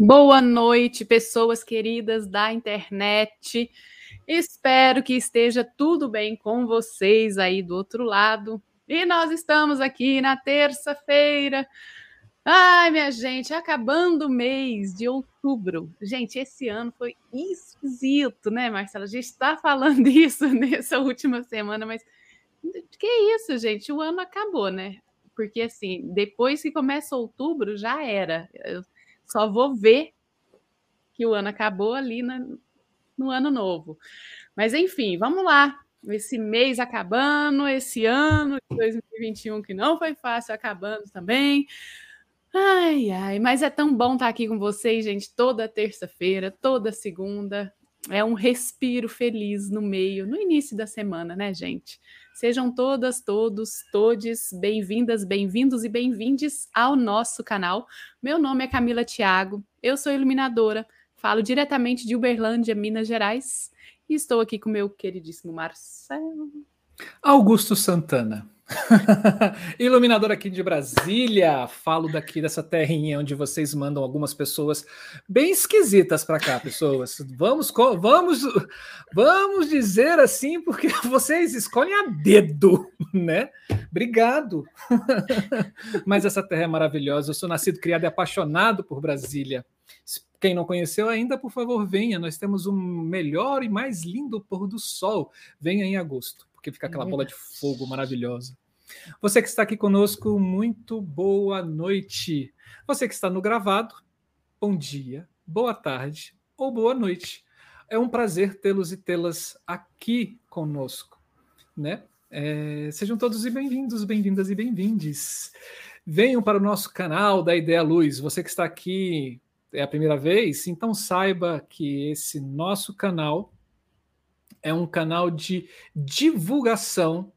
Boa noite, pessoas queridas da internet. Espero que esteja tudo bem com vocês aí do outro lado. E nós estamos aqui na terça-feira. Ai, minha gente, acabando o mês de outubro. Gente, esse ano foi esquisito, né, Marcela? A gente está falando isso nessa última semana, mas que isso, gente? O ano acabou, né? Porque assim, depois que começa outubro, já era. Eu só vou ver que o ano acabou ali na, no ano novo. Mas enfim, vamos lá. Esse mês acabando, esse ano de 2021 que não foi fácil, acabando também. Ai, ai, mas é tão bom estar aqui com vocês, gente, toda terça-feira, toda segunda. É um respiro feliz no meio, no início da semana, né, gente? Sejam todas, todos, todes bem-vindas, bem-vindos e bem-vindes ao nosso canal. Meu nome é Camila Thiago, eu sou iluminadora, falo diretamente de Uberlândia, Minas Gerais, e estou aqui com meu queridíssimo Marcelo. Augusto Santana. Iluminador aqui de Brasília, falo daqui dessa terrinha onde vocês mandam algumas pessoas bem esquisitas para cá, pessoas. Vamos, vamos, vamos dizer assim, porque vocês escolhem a dedo, né? Obrigado. Mas essa terra é maravilhosa. Eu sou nascido, criado e apaixonado por Brasília. Quem não conheceu ainda, por favor, venha. Nós temos um melhor e mais lindo pôr do sol. Venha em agosto porque fica aquela bola de fogo maravilhosa. Você que está aqui conosco, muito boa noite. Você que está no gravado, bom dia, boa tarde ou boa noite. É um prazer tê-los e tê-las aqui conosco, né? É, sejam todos bem-vindos, bem-vindas e bem-vindes. Venham para o nosso canal da Ideia Luz. Você que está aqui é a primeira vez, então saiba que esse nosso canal é um canal de divulgação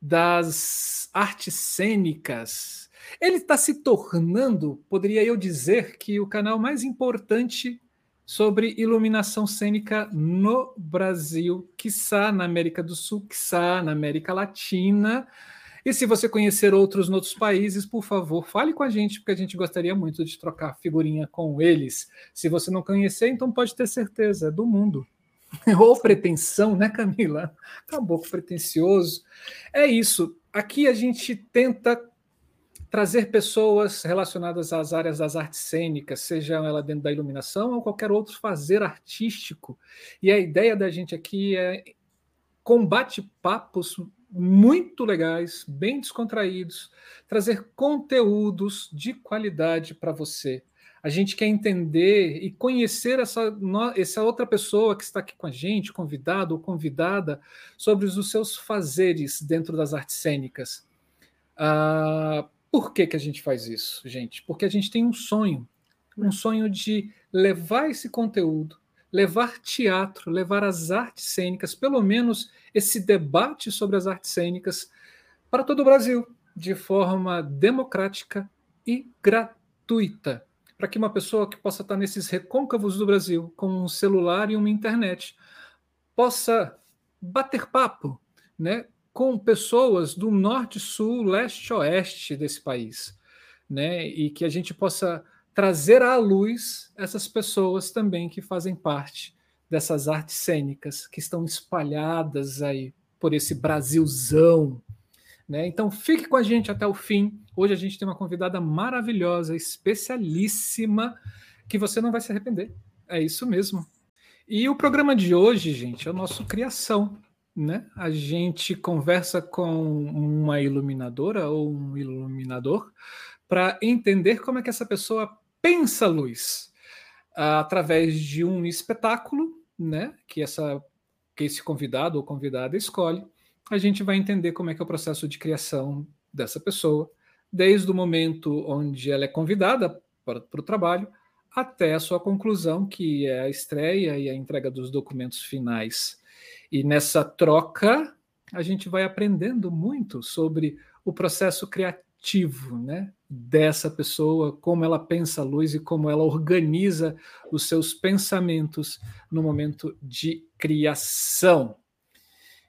das artes cênicas. Ele está se tornando, poderia eu dizer, que o canal mais importante sobre iluminação cênica no Brasil, quiçá na América do Sul, quiçá na América Latina. E se você conhecer outros outros países, por favor, fale com a gente, porque a gente gostaria muito de trocar figurinha com eles. Se você não conhecer, então pode ter certeza, é do mundo. Ou pretensão, né, Camila? Acabou pretencioso. É isso. Aqui a gente tenta trazer pessoas relacionadas às áreas das artes cênicas, seja ela dentro da iluminação ou qualquer outro fazer artístico. E a ideia da gente aqui é combate papos muito legais, bem descontraídos, trazer conteúdos de qualidade para você a gente quer entender e conhecer essa, essa outra pessoa que está aqui com a gente, convidado ou convidada, sobre os seus fazeres dentro das artes cênicas. Ah, por que, que a gente faz isso, gente? Porque a gente tem um sonho, um sonho de levar esse conteúdo, levar teatro, levar as artes cênicas, pelo menos esse debate sobre as artes cênicas, para todo o Brasil, de forma democrática e gratuita para que uma pessoa que possa estar nesses recôncavos do Brasil, com um celular e uma internet, possa bater papo né, com pessoas do norte, sul, leste, oeste desse país, né, e que a gente possa trazer à luz essas pessoas também que fazem parte dessas artes cênicas que estão espalhadas aí por esse Brasilzão né? Então fique com a gente até o fim. Hoje a gente tem uma convidada maravilhosa, especialíssima, que você não vai se arrepender. É isso mesmo. E o programa de hoje, gente, é o nosso Criação. Né? A gente conversa com uma iluminadora ou um iluminador para entender como é que essa pessoa pensa luz através de um espetáculo, né? Que essa que esse convidado ou convidada escolhe a gente vai entender como é que é o processo de criação dessa pessoa, desde o momento onde ela é convidada para, para o trabalho até a sua conclusão, que é a estreia e a entrega dos documentos finais. E nessa troca, a gente vai aprendendo muito sobre o processo criativo né, dessa pessoa, como ela pensa a luz e como ela organiza os seus pensamentos no momento de criação.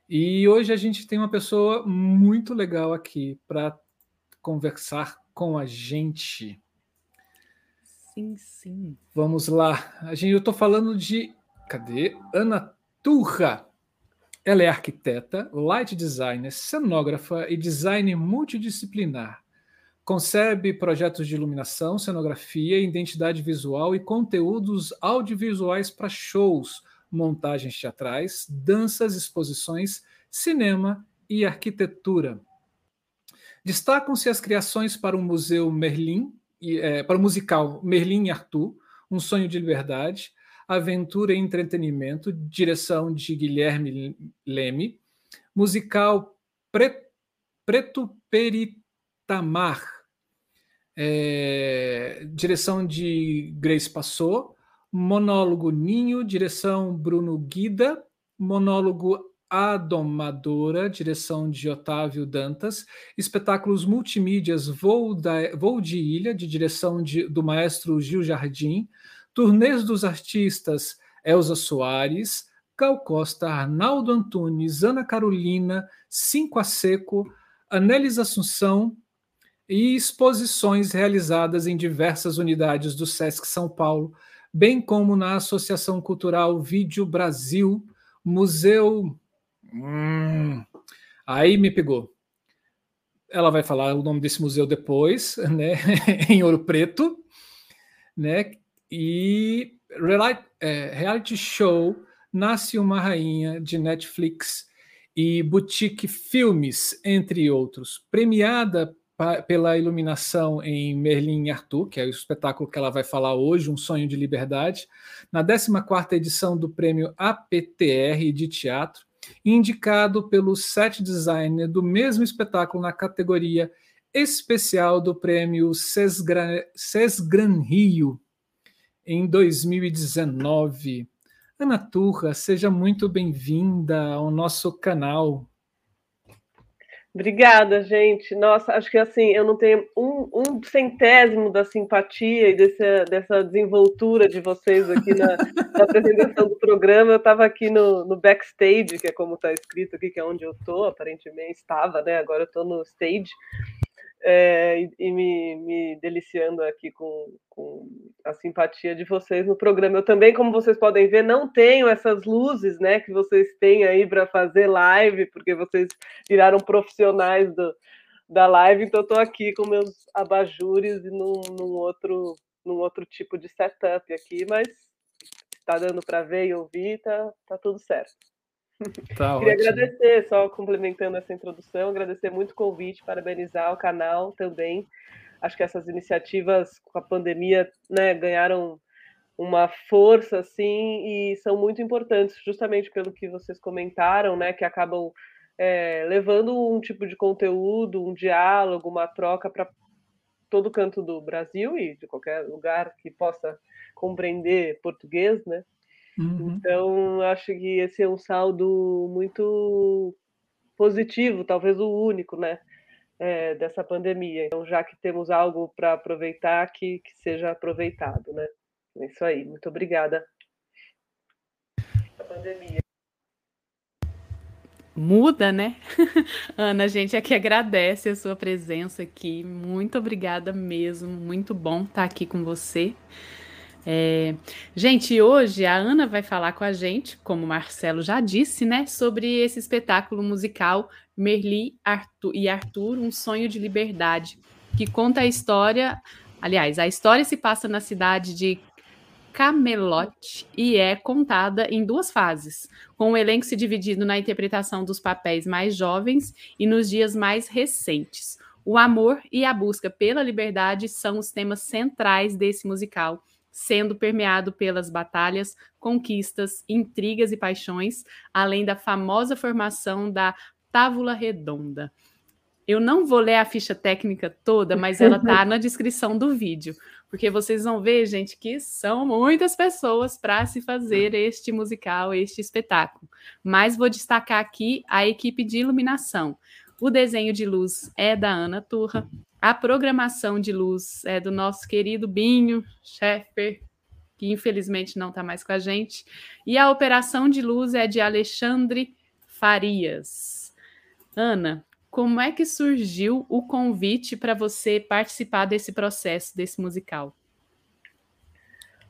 E hoje a gente tem uma pessoa muito legal aqui para conversar com a gente. sim, sim. Vamos lá. A gente, eu estou falando de. Cadê? Ana Turra. Ela é arquiteta, light designer, cenógrafa e designer multidisciplinar. Concebe projetos de iluminação, cenografia, identidade visual e conteúdos audiovisuais para shows, montagens teatrais, danças, exposições, cinema e arquitetura. Destacam-se as criações para o Museu Merlin, é, para o musical Merlin e Arthur, Um Sonho de Liberdade, Aventura e Entretenimento, direção de Guilherme Leme, musical Pre, Preto Peritamar, é, direção de Grace Passou, monólogo Ninho, direção Bruno Guida, monólogo A Domadora, direção de Otávio Dantas, espetáculos multimídias Voo, da, Voo de Ilha, de direção de, do maestro Gil Jardim, turnês dos artistas Elza Soares, Cal Costa, Arnaldo Antunes, Ana Carolina, Cinco a Seco, Anélis Assunção e exposições realizadas em diversas unidades do SESC São Paulo, bem como na Associação Cultural Vídeo Brasil, Museu. Hum, aí me pegou. Ela vai falar o nome desse museu depois, né? em Ouro Preto, né? E é, reality show Nasce uma Rainha de Netflix e Boutique Filmes, entre outros, premiada pela iluminação em Merlin e Arthur, que é o espetáculo que ela vai falar hoje, Um Sonho de Liberdade, na 14ª edição do prêmio APTR de teatro, indicado pelo set designer do mesmo espetáculo na categoria especial do prêmio Sesgran, Sesgran Rio em 2019. Ana Turra, seja muito bem-vinda ao nosso canal. Obrigada, gente. Nossa, acho que assim, eu não tenho um, um centésimo da simpatia e desse, dessa desenvoltura de vocês aqui na, na apresentação do programa. Eu estava aqui no, no, backstage, que é como está escrito aqui, que é onde eu estou, aparentemente estava, né? Agora eu estou no stage é, e, e me, me, deliciando aqui com, com, a simpatia de vocês no programa. Eu também, como vocês podem ver, não tenho essas luzes né, que vocês têm aí para fazer live, porque vocês viraram profissionais do, da live, então estou aqui com meus abajures e num, num, outro, num outro tipo de setup aqui, mas está dando para ver e ouvir, tá, tá tudo certo. Tá Queria ótimo. agradecer, só complementando essa introdução, agradecer muito o convite, parabenizar o canal também. Acho que essas iniciativas com a pandemia né, ganharam uma força assim e são muito importantes, justamente pelo que vocês comentaram, né, que acabam é, levando um tipo de conteúdo, um diálogo, uma troca para todo canto do Brasil e de qualquer lugar que possa compreender português, né? Uhum. Então, acho que esse é um saldo muito positivo, talvez o único, né? É, dessa pandemia. Então, já que temos algo para aproveitar, que, que seja aproveitado, né? É isso aí. Muito obrigada. A pandemia. Muda, né? Ana, a gente aqui agradece a sua presença aqui. Muito obrigada mesmo. Muito bom estar aqui com você. É, gente, hoje a Ana vai falar com a gente, como o Marcelo já disse, né, sobre esse espetáculo musical Merli Arthur, e Arthur, Um Sonho de Liberdade, que conta a história. Aliás, a história se passa na cidade de Camelot e é contada em duas fases, com o elenco se dividindo na interpretação dos papéis mais jovens e nos dias mais recentes. O amor e a busca pela liberdade são os temas centrais desse musical sendo permeado pelas batalhas, conquistas, intrigas e paixões, além da famosa formação da Távola Redonda. Eu não vou ler a ficha técnica toda, mas ela está na descrição do vídeo, porque vocês vão ver, gente, que são muitas pessoas para se fazer este musical, este espetáculo. Mas vou destacar aqui a equipe de iluminação. O desenho de luz é da Ana Turra, a programação de luz é do nosso querido Binho Scheffer, que infelizmente não está mais com a gente. E a operação de luz é de Alexandre Farias. Ana, como é que surgiu o convite para você participar desse processo, desse musical?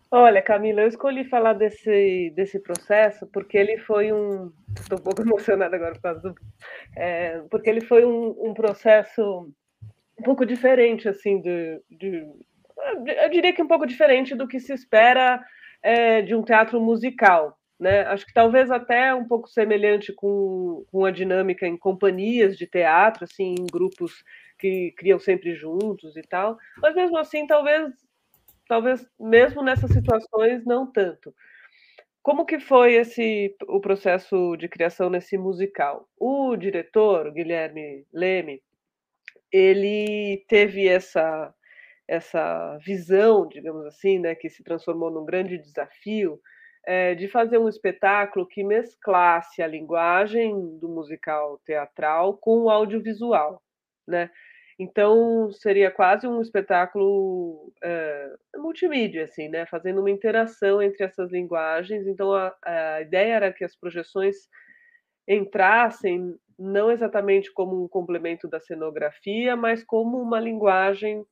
Olha, Camila, eu escolhi falar desse, desse processo porque ele foi um. Estou um pouco emocionada agora por causa do. É, porque ele foi um, um, processo um pouco diferente, assim, de, de, Eu diria que um pouco diferente do que se espera é, de um teatro musical. Né? Acho que talvez até um pouco semelhante com, com a dinâmica em companhias de teatro, assim, em grupos que criam sempre juntos e tal, mas mesmo assim, talvez talvez mesmo nessas situações não tanto. Como que foi esse o processo de criação nesse musical? O diretor, Guilherme Leme, ele teve essa essa visão, digamos assim, né, que se transformou num grande desafio é, de fazer um espetáculo que mesclasse a linguagem do musical teatral com o audiovisual, né? Então, seria quase um espetáculo é, multimídia, assim, né? Fazendo uma interação entre essas linguagens. Então, a, a ideia era que as projeções entrassem não exatamente como um complemento da cenografia, mas como uma linguagem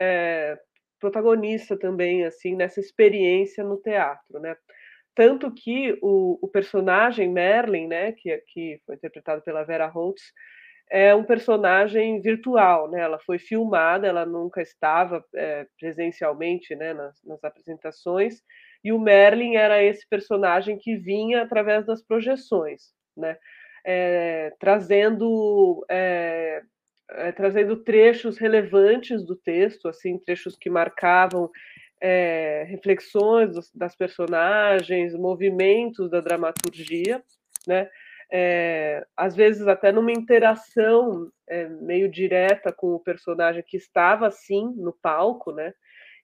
é, protagonista também, assim, nessa experiência no teatro, né? Tanto que o, o personagem Merlin, né, que, que foi interpretado pela Vera Holtz, é um personagem virtual, né? Ela foi filmada, ela nunca estava é, presencialmente, né, nas, nas, apresentações. E o Merlin era esse personagem que vinha através das projeções, né? É, trazendo é, é trazendo trechos relevantes do texto, assim, trechos que marcavam reflexões das personagens, movimentos da dramaturgia, né? às vezes até numa interação meio direta com o personagem que estava assim no palco, né?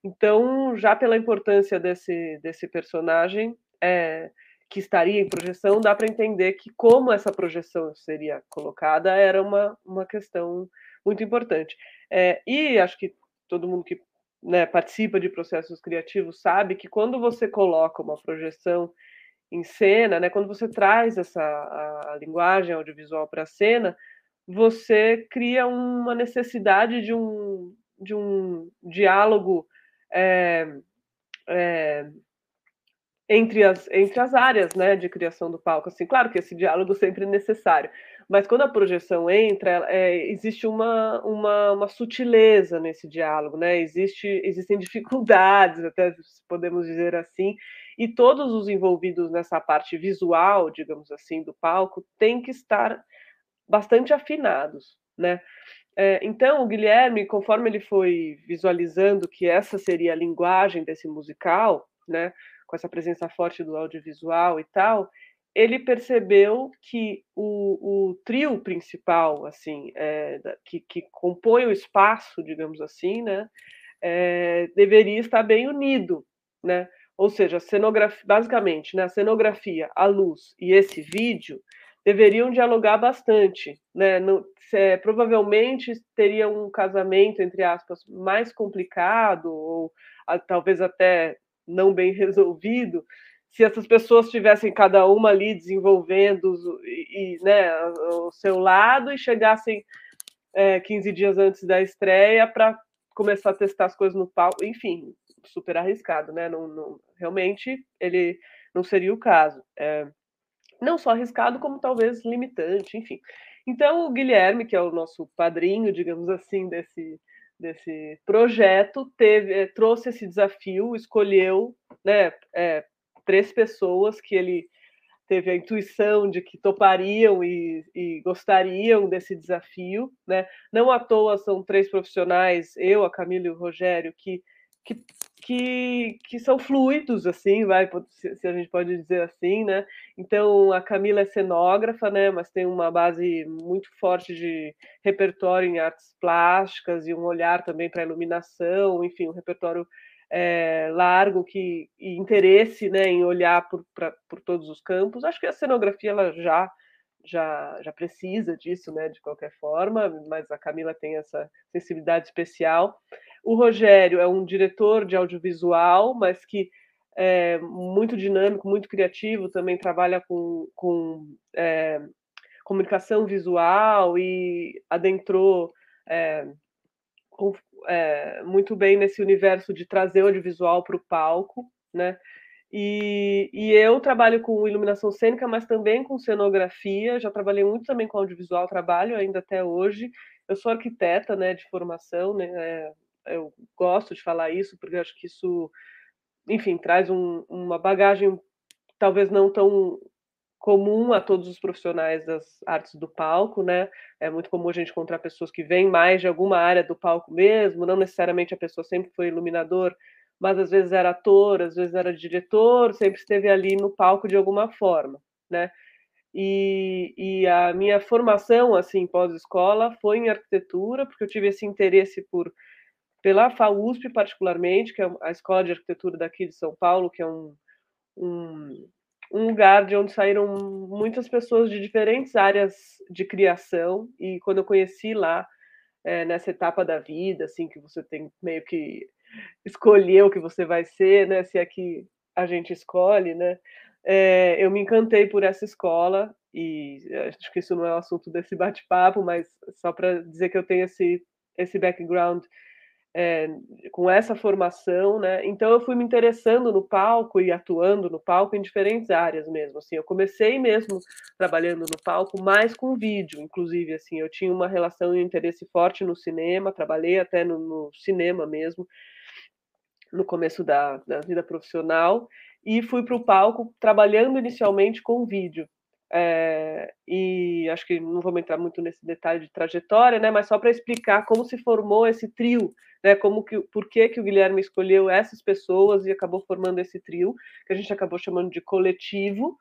Então, já pela importância desse, desse personagem é, que estaria em projeção, dá para entender que como essa projeção seria colocada era uma, uma questão muito importante. É, e acho que todo mundo que né, participa de processos criativos sabe que quando você coloca uma projeção em cena, né, quando você traz essa a, a linguagem audiovisual para a cena, você cria uma necessidade de um, de um diálogo é, é, entre, as, entre as áreas né, de criação do palco. Assim, claro que esse diálogo sempre é necessário, mas quando a projeção entra, é, existe uma, uma, uma, sutileza nesse diálogo, né? Existe, existem dificuldades, até podemos dizer assim, e todos os envolvidos nessa parte visual, digamos assim, do palco, têm que estar bastante afinados, né? É, então, o Guilherme, conforme ele foi visualizando que essa seria a linguagem desse musical, né, com essa presença forte do audiovisual e tal, ele percebeu que o, o trio principal, assim, é, que, que, compõe o espaço, digamos assim, né, é, deveria estar bem unido, né? Ou seja, cenografia, basicamente, né, a cenografia, a luz e esse vídeo deveriam dialogar bastante. Né? É, provavelmente teria um casamento, entre aspas, mais complicado, ou a, talvez até não bem resolvido, se essas pessoas tivessem cada uma ali desenvolvendo e, né, o seu lado e chegassem é, 15 dias antes da estreia para começar a testar as coisas no palco, enfim, super arriscado, né? Não, não, realmente ele não seria o caso. É, não só arriscado, como talvez limitante, enfim. Então, o Guilherme, que é o nosso padrinho, digamos assim, desse, desse projeto, teve, é, trouxe esse desafio, escolheu né, é, três pessoas que ele teve a intuição de que topariam e, e, gostariam desse desafio, né? Não à toa são três profissionais, eu, a Camila e o Rogério, que que, que, que são fluidos, assim, vai, se a gente pode dizer assim, né? Então, a Camila é cenógrafa, né? Mas tem uma base muito forte de repertório em artes plásticas e um olhar também para iluminação, enfim, um repertório é, largo que, e interesse né, em olhar por, pra, por todos os campos. Acho que a cenografia ela já já, já precisa disso, né, de qualquer forma, mas a Camila tem essa sensibilidade especial. O Rogério é um diretor de audiovisual, mas que é muito dinâmico, muito criativo, também trabalha com, com é, comunicação visual e adentrou é, com, é, muito bem nesse universo de trazer audiovisual para o palco, né? E, e, eu trabalho com iluminação cênica, mas também com cenografia. Já trabalhei muito também com audiovisual, trabalho ainda até hoje. Eu sou arquiteta, né, de formação, né? Eu gosto de falar isso porque acho que isso, enfim, traz um, uma bagagem talvez não tão comum a todos os profissionais das artes do palco, né? É muito comum a gente encontrar pessoas que vêm mais de alguma área do palco mesmo, não necessariamente a pessoa sempre foi iluminador, mas às vezes era ator, às vezes era diretor, sempre esteve ali no palco de alguma forma, né? E, e a minha formação, assim, pós-escola, foi em arquitetura, porque eu tive esse interesse por pela FAUSP, particularmente, que é a escola de arquitetura daqui de São Paulo, que é um, um, um lugar de onde saíram muitas pessoas de diferentes áreas de criação, e quando eu conheci lá, é, nessa etapa da vida, assim, que você tem meio que escolher o que você vai ser, né? Se é que a gente escolhe, né? É, eu me encantei por essa escola e acho que isso não é o assunto desse bate-papo, mas só para dizer que eu tenho esse esse background é, com essa formação, né? Então eu fui me interessando no palco e atuando no palco em diferentes áreas mesmo. Assim, eu comecei mesmo trabalhando no palco, mais com vídeo, inclusive. Assim, eu tinha uma relação e um interesse forte no cinema, trabalhei até no, no cinema mesmo no começo da, da vida profissional e fui para o palco trabalhando inicialmente com vídeo. É, e acho que não vamos entrar muito nesse detalhe de trajetória, né? Mas só para explicar como se formou esse trio, né? Como que, por que, que o Guilherme escolheu essas pessoas e acabou formando esse trio que a gente acabou chamando de coletivo,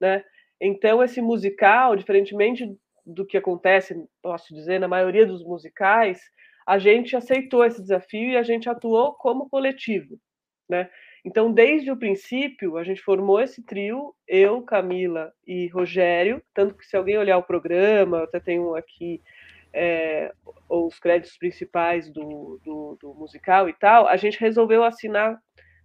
né? Então esse musical, diferentemente do que acontece, posso dizer, na maioria dos musicais, a gente aceitou esse desafio e a gente atuou como coletivo, né? Então, desde o princípio, a gente formou esse trio, eu, Camila e Rogério, tanto que se alguém olhar o programa, até tem um aqui, é, os créditos principais do, do, do musical e tal, a gente resolveu assinar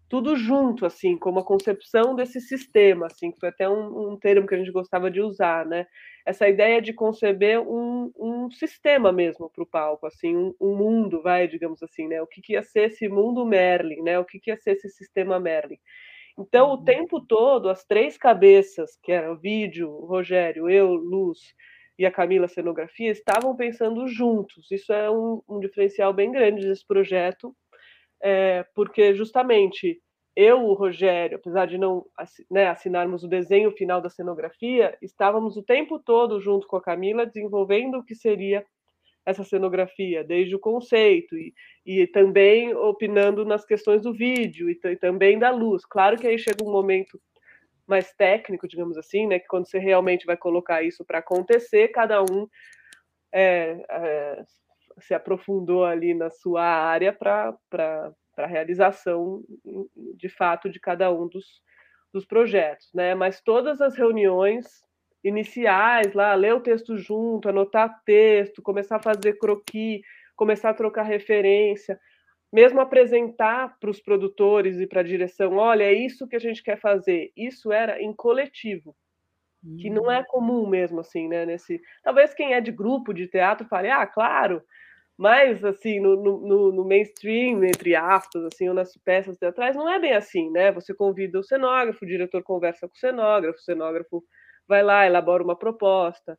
tudo junto, assim, como a concepção desse sistema, assim, que foi até um, um termo que a gente gostava de usar, né? Essa ideia de conceber um, um sistema mesmo para o palco, assim, um, um, mundo, vai, digamos assim, né? O que, que ia ser esse mundo Merlin, né? O que, que ia ser esse sistema Merlin. Então, o uhum. tempo todo, as três cabeças, que eram o vídeo, o Rogério, eu, Luz e a Camila Cenografia, estavam pensando juntos. Isso é um, um diferencial bem grande desse projeto, é, porque justamente eu, o Rogério, apesar de não né, assinarmos o desenho final da cenografia, estávamos o tempo todo junto com a Camila desenvolvendo o que seria essa cenografia, desde o conceito e, e também opinando nas questões do vídeo e, e, também da luz. Claro que aí chega um momento mais técnico, digamos assim, né, que quando você realmente vai colocar isso para acontecer, cada um é, é, se aprofundou ali na sua área para a realização, de fato, de cada um dos, dos projetos. Né? Mas todas as reuniões iniciais, lá, ler o texto junto, anotar texto, começar a fazer croquis, começar a trocar referência, mesmo apresentar para os produtores e para a direção, olha, é isso que a gente quer fazer. Isso era em coletivo que não é hum. comum mesmo, assim, né? Nesse... Talvez quem é de grupo de teatro fale, ah, claro, mas, assim, no, no, no, mainstream, entre aspas, assim, ou nas peças teatrais, não é bem assim, né? Você convida o cenógrafo, o diretor conversa com o cenógrafo, o cenógrafo vai lá, elabora uma proposta,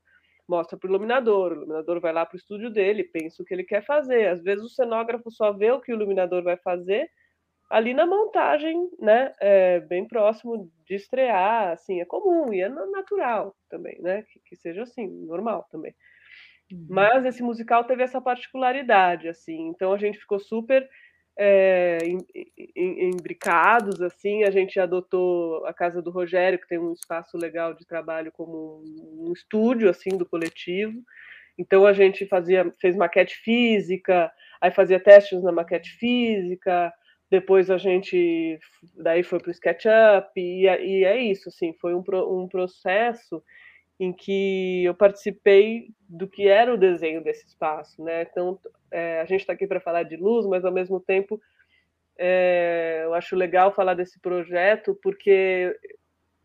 mostra para o iluminador, o iluminador vai lá para o estúdio dele, pensa o que ele quer fazer. Às vezes o cenógrafo só vê o que o iluminador vai fazer ali na montagem, né? É, bem próximo de estrear, assim, é comum e é natural também, né? Que, que seja assim, normal também. Uhum. Mas esse musical teve essa particularidade, assim, então a gente ficou super é, assim, a gente adotou a casa do Rogério, que tem um espaço legal de trabalho como um, estúdio, assim, do coletivo, então a gente fazia, fez maquete física, aí fazia testes na maquete física, depois a gente, daí foi para o SketchUp, e, e é isso, assim, foi um, um processo em que eu participei do que era o desenho desse espaço, né? Então, é, a gente está aqui para falar de luz, mas ao mesmo tempo é, eu acho legal falar desse projeto porque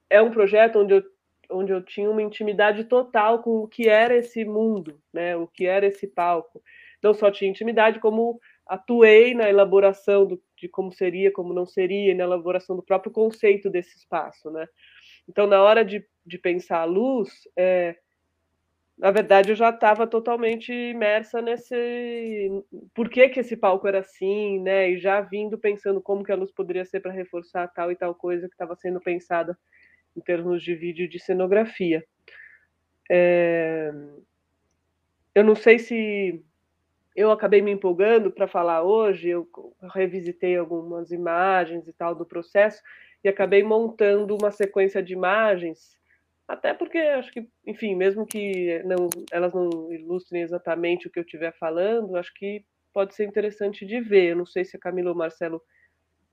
é um projeto onde eu, onde eu tinha uma intimidade total com o que era esse mundo, né? O que era esse palco. Não só tinha intimidade, como atuei na elaboração do, de como seria, como não seria, na elaboração do próprio conceito desse espaço, né? Então, na hora de, de pensar a luz, é, na verdade, eu já estava totalmente imersa nesse. Por que, que esse palco era assim, né? E já vindo pensando como que a luz poderia ser para reforçar tal e tal coisa que estava sendo pensada em termos de vídeo de cenografia. É... Eu não sei se eu acabei me empolgando para falar hoje, eu revisitei algumas imagens e tal do processo e acabei montando uma sequência de imagens até porque acho que, enfim, mesmo que não, elas não ilustrem exatamente o que eu estiver falando, acho que pode ser interessante de ver. Eu não sei se a Camila ou o Marcelo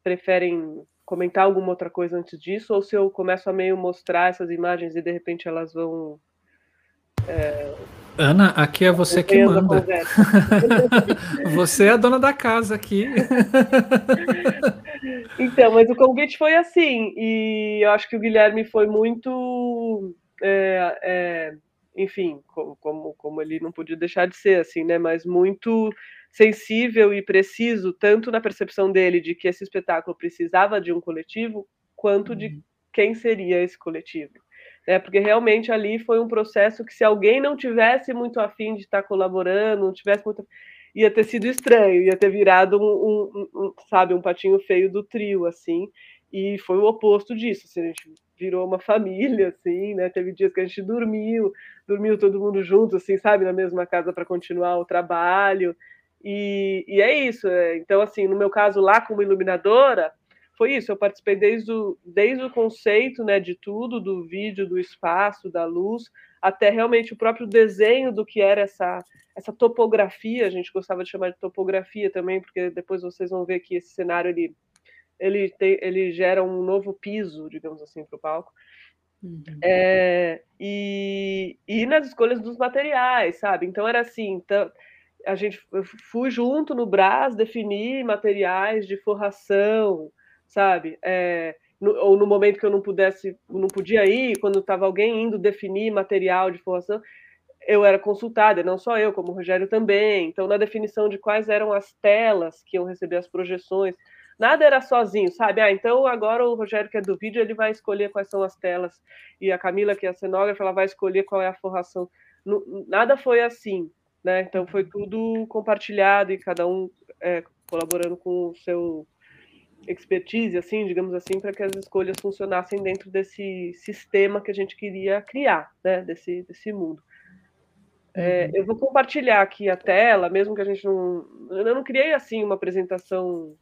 preferem comentar alguma outra coisa antes disso, ou se eu começo a meio mostrar essas imagens e de repente elas vão. É, Ana, aqui é você que manda. você é a dona da casa aqui. Então, mas o convite foi assim, e eu acho que o Guilherme foi muito, é, é, enfim, como, como, ele não podia deixar de ser assim, né? Mas muito sensível e preciso, tanto na percepção dele de que esse espetáculo precisava de um coletivo, quanto de uhum. quem seria esse coletivo. Né? Porque realmente ali foi um processo que, se alguém não tivesse muito afim de estar colaborando, não tivesse muito ia ter sido estranho, ia ter virado um, um, um, sabe, um patinho feio do trio, assim, e foi o oposto disso, assim, a gente virou uma família, assim, né, teve dias que a gente dormiu, dormiu todo mundo junto, assim, sabe, na mesma casa para continuar o trabalho, e, e é isso, é, então, assim, no meu caso lá como iluminadora, foi isso, eu participei desde o, desde o conceito, né, de tudo, do vídeo, do espaço, da luz, até realmente o próprio desenho do que era essa, essa topografia, a gente gostava de chamar de topografia também, porque depois vocês vão ver que esse cenário ele, ele, tem, ele gera um novo piso, digamos assim, para o palco. Uhum. É, e, e nas escolhas dos materiais, sabe? Então era assim, então, a gente fui junto no Brás definir materiais de forração, sabe? É, no, ou no momento que eu não pudesse, não podia ir, quando estava alguém indo definir material de formação, eu era consultada, não só eu, como o Rogério também. Então, na definição de quais eram as telas que iam receber as projeções, nada era sozinho, sabe? Ah, então agora o Rogério, que é do vídeo, ele vai escolher quais são as telas, e a Camila, que é a cenógrafa, ela vai escolher qual é a forração. Nada foi assim, né? Então, foi tudo compartilhado e cada um é, colaborando com o seu expertise, assim, digamos assim, para que as escolhas funcionassem dentro desse sistema que a gente queria criar, né, desse, desse mundo. É, uhum. eu vou compartilhar aqui a tela, mesmo que a gente não. Eu não criei assim uma apresentação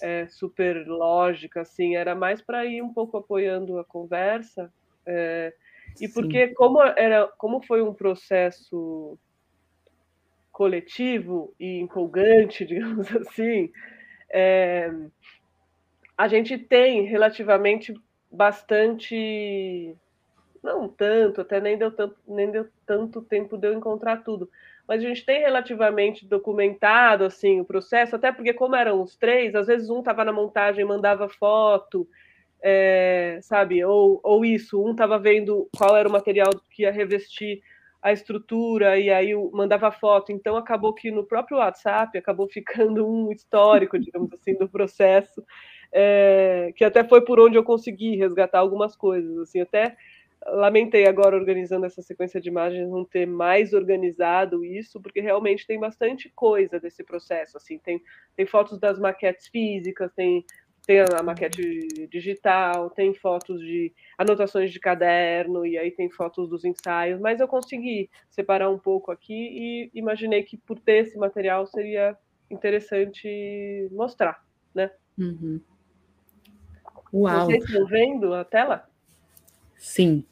é, super lógica, assim, era mais para ir um pouco apoiando a conversa. É, e porque como era, como foi um processo coletivo e empolgante, digamos assim, é, a gente tem relativamente bastante, não tanto, até nem deu tanto, nem deu tanto tempo de eu encontrar tudo, mas a gente tem relativamente documentado assim o processo, até porque como eram os três, às vezes um estava na montagem, mandava foto, é, sabe, ou, ou isso, um estava vendo qual era o material que ia revestir a estrutura e aí mandava foto. Então acabou que no próprio WhatsApp acabou ficando um histórico, digamos assim, do processo é, que até foi por onde eu consegui resgatar algumas coisas. Assim, até lamentei agora organizando essa sequência de imagens não ter mais organizado isso, porque realmente tem bastante coisa desse processo. Assim, tem, tem fotos das maquetes físicas, tem tem a maquete digital, tem fotos de anotações de caderno, e aí tem fotos dos ensaios, mas eu consegui separar um pouco aqui e imaginei que por ter esse material seria interessante mostrar, né? Uhum. Uau. Vocês estão vendo a tela? Sim.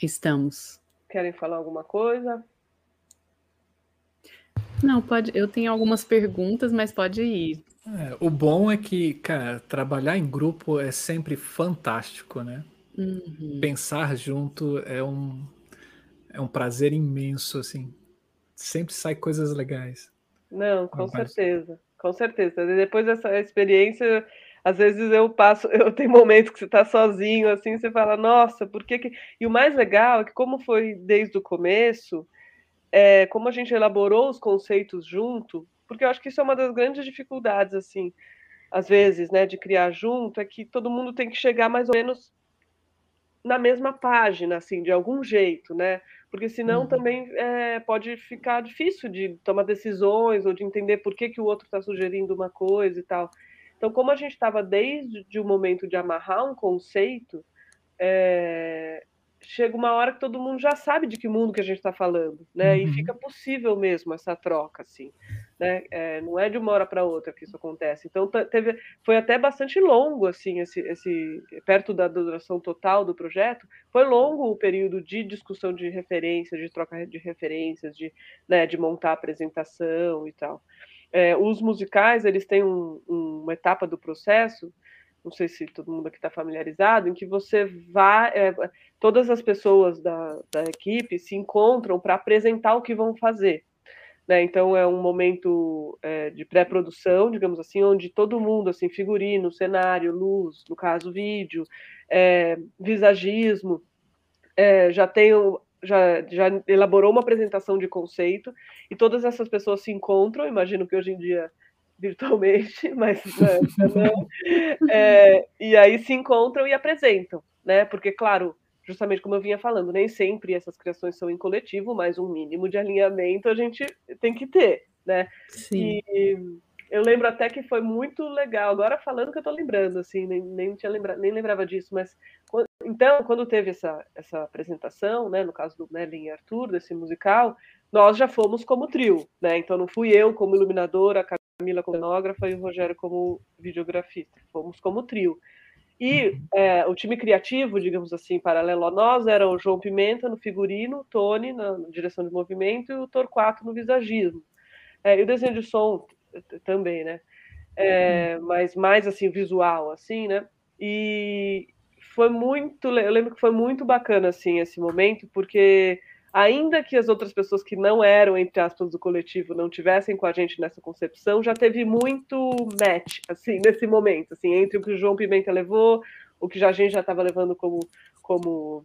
Estamos. Querem falar alguma coisa? Não, pode. Eu tenho algumas perguntas, mas pode ir. É, o bom é que, cara, trabalhar em grupo é sempre fantástico, né? Uhum. Pensar junto é um, é um prazer imenso, assim. Sempre sai coisas legais. Não, com certeza, com certeza. Depois dessa experiência, às vezes eu passo, eu tenho momentos que você está sozinho, assim, você fala, nossa, por que, que. E o mais legal é que, como foi desde o começo, é, como a gente elaborou os conceitos junto, porque eu acho que isso é uma das grandes dificuldades, assim, às vezes, né, de criar junto, é que todo mundo tem que chegar mais ou menos na mesma página, assim, de algum jeito, né? Porque senão uhum. também é, pode ficar difícil de tomar decisões ou de entender por que, que o outro está sugerindo uma coisa e tal. Então, como a gente estava desde o momento de amarrar um conceito, é, chega uma hora que todo mundo já sabe de que mundo que a gente está falando, né? Uhum. E fica possível mesmo essa troca, assim, né? É, não é de uma hora para outra que isso acontece. Então teve, foi até bastante longo, assim, esse, esse perto da duração total do projeto, foi longo o período de discussão de referências, de troca de referências, de, né, de montar a apresentação e tal. É, os musicais eles têm um, um, uma etapa do processo não sei se todo mundo aqui está familiarizado, em que você vai, é, todas as pessoas da, da equipe se encontram para apresentar o que vão fazer. Né? Então é um momento é, de pré-produção, digamos assim, onde todo mundo, assim, figurino, cenário, luz, no caso vídeo, é, visagismo, é, já tem já, já elaborou uma apresentação de conceito e todas essas pessoas se encontram. Imagino que hoje em dia virtualmente, mas né, não. É, e aí se encontram e apresentam, né? Porque, claro, justamente como eu vinha falando, nem sempre essas criações são em coletivo, mas um mínimo de alinhamento a gente tem que ter, né? Sim. E eu lembro até que foi muito legal, agora falando que eu tô lembrando, assim, nem, nem, tinha lembra, nem lembrava disso, mas então, quando teve essa, essa apresentação, né, no caso do Merlin e Arthur, desse musical, nós já fomos como trio, né? Então não fui eu como iluminadora, Camila como cenógrafa e o Rogério como videografista. Fomos como trio. E é, o time criativo, digamos assim, paralelo a nós, era o João Pimenta no figurino, o Tony na direção de movimento e o Torquato no visagismo. É, e o desenho de som também, né? É, mas mais assim, visual, assim, né? E foi muito, eu lembro que foi muito bacana, assim, esse momento, porque ainda que as outras pessoas que não eram, entre aspas, do coletivo não tivessem com a gente nessa concepção, já teve muito match, assim, nesse momento, assim, entre o que o João Pimenta levou, o que a gente já estava levando como, como,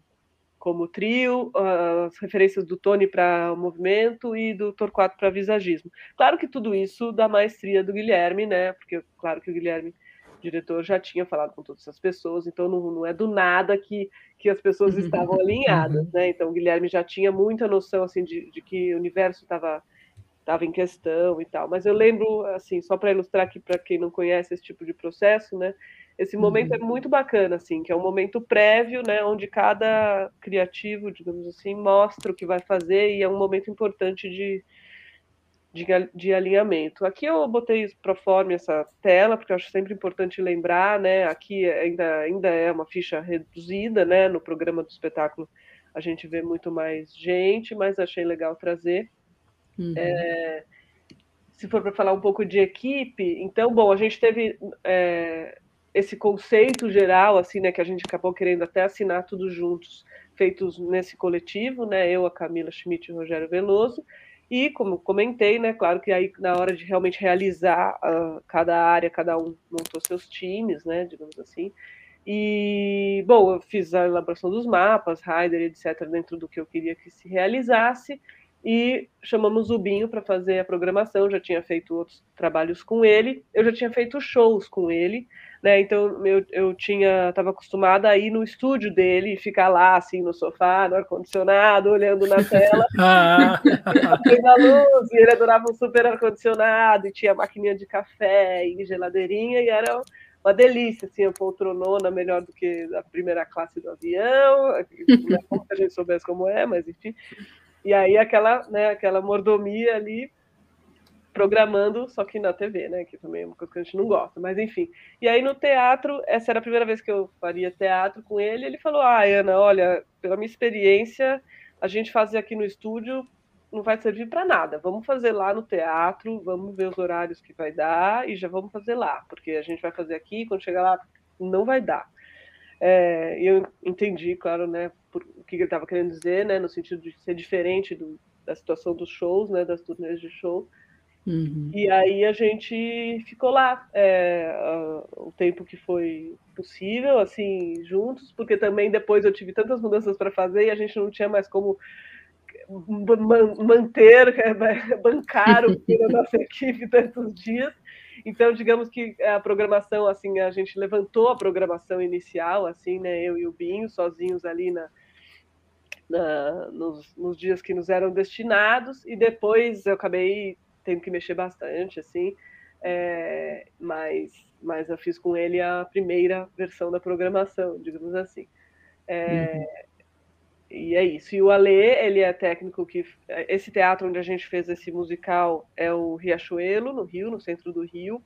como trio, as referências do Tony para o movimento e do Torquato para visagismo. Claro que tudo isso da maestria do Guilherme, né, porque claro que o Guilherme diretor já tinha falado com todas essas pessoas, então não, não é do nada que, que as pessoas uhum. estavam alinhadas, uhum. né? Então o Guilherme já tinha muita noção assim de, de que o universo estava estava em questão e tal. Mas eu lembro, assim, só para ilustrar aqui para quem não conhece esse tipo de processo, né? Esse momento é uhum. é muito bacana, assim, que é um momento prévio, né, onde cada criativo, digamos assim, mostra o que vai fazer e é um momento importante de, de, de alinhamento. Aqui eu botei pro forma essa tela, porque eu acho sempre importante lembrar, né? Aqui ainda, ainda é uma ficha reduzida, né? No programa do espetáculo a gente vê muito mais gente, mas achei legal trazer. Uhum. É, se for para falar um pouco de equipe, então, bom, a gente teve é, esse conceito geral, assim, né, que a gente acabou querendo até assinar tudo juntos, feitos nesse coletivo, né, eu, a Camila Schmidt e o Rogério Veloso, e, como comentei, né, claro que aí na hora de realmente realizar uh, cada área, cada um montou seus times, né, digamos assim. E, bom, eu fiz a elaboração dos mapas, Rider, etc., dentro do que eu queria que se realizasse, e chamamos o Binho para fazer a programação. Já tinha feito outros trabalhos com ele, eu já tinha feito shows com ele, né? Então eu, eu tinha estava acostumada a ir no estúdio dele e ficar lá assim no sofá, no ar condicionado, olhando na tela, ah. a luz. E ele adorava um super ar condicionado e tinha maquininha de café e geladeirinha e era uma delícia, assim, a poltronona melhor do que a primeira classe do avião, não é como a gente soubesse como é, mas enfim. E aí aquela, né, aquela mordomia ali programando, só que na TV, né? Que também é uma coisa que a gente não gosta, mas enfim. E aí no teatro, essa era a primeira vez que eu faria teatro com ele, ele falou: Ah, Ana, olha, pela minha experiência, a gente fazer aqui no estúdio não vai servir para nada. Vamos fazer lá no teatro, vamos ver os horários que vai dar e já vamos fazer lá, porque a gente vai fazer aqui, quando chegar lá, não vai dar. É, eu entendi, claro, né, o que ele estava querendo dizer, né, no sentido de ser diferente do, da situação dos shows, né, das turnês de show. Uhum. E aí a gente ficou lá é, o tempo que foi possível, assim, juntos, porque também depois eu tive tantas mudanças para fazer e a gente não tinha mais como manter, bancar o da nossa equipe tantos dias. Então, digamos que a programação, assim, a gente levantou a programação inicial, assim, né, eu e o Binho, sozinhos ali na, na nos, nos, dias que nos eram destinados, e depois eu acabei tendo que mexer bastante, assim, é, mas, mas eu fiz com ele a primeira versão da programação, digamos assim. É, uhum. E é isso. E o Alê, ele é técnico que. Esse teatro onde a gente fez esse musical é o Riachuelo, no Rio, no centro do Rio.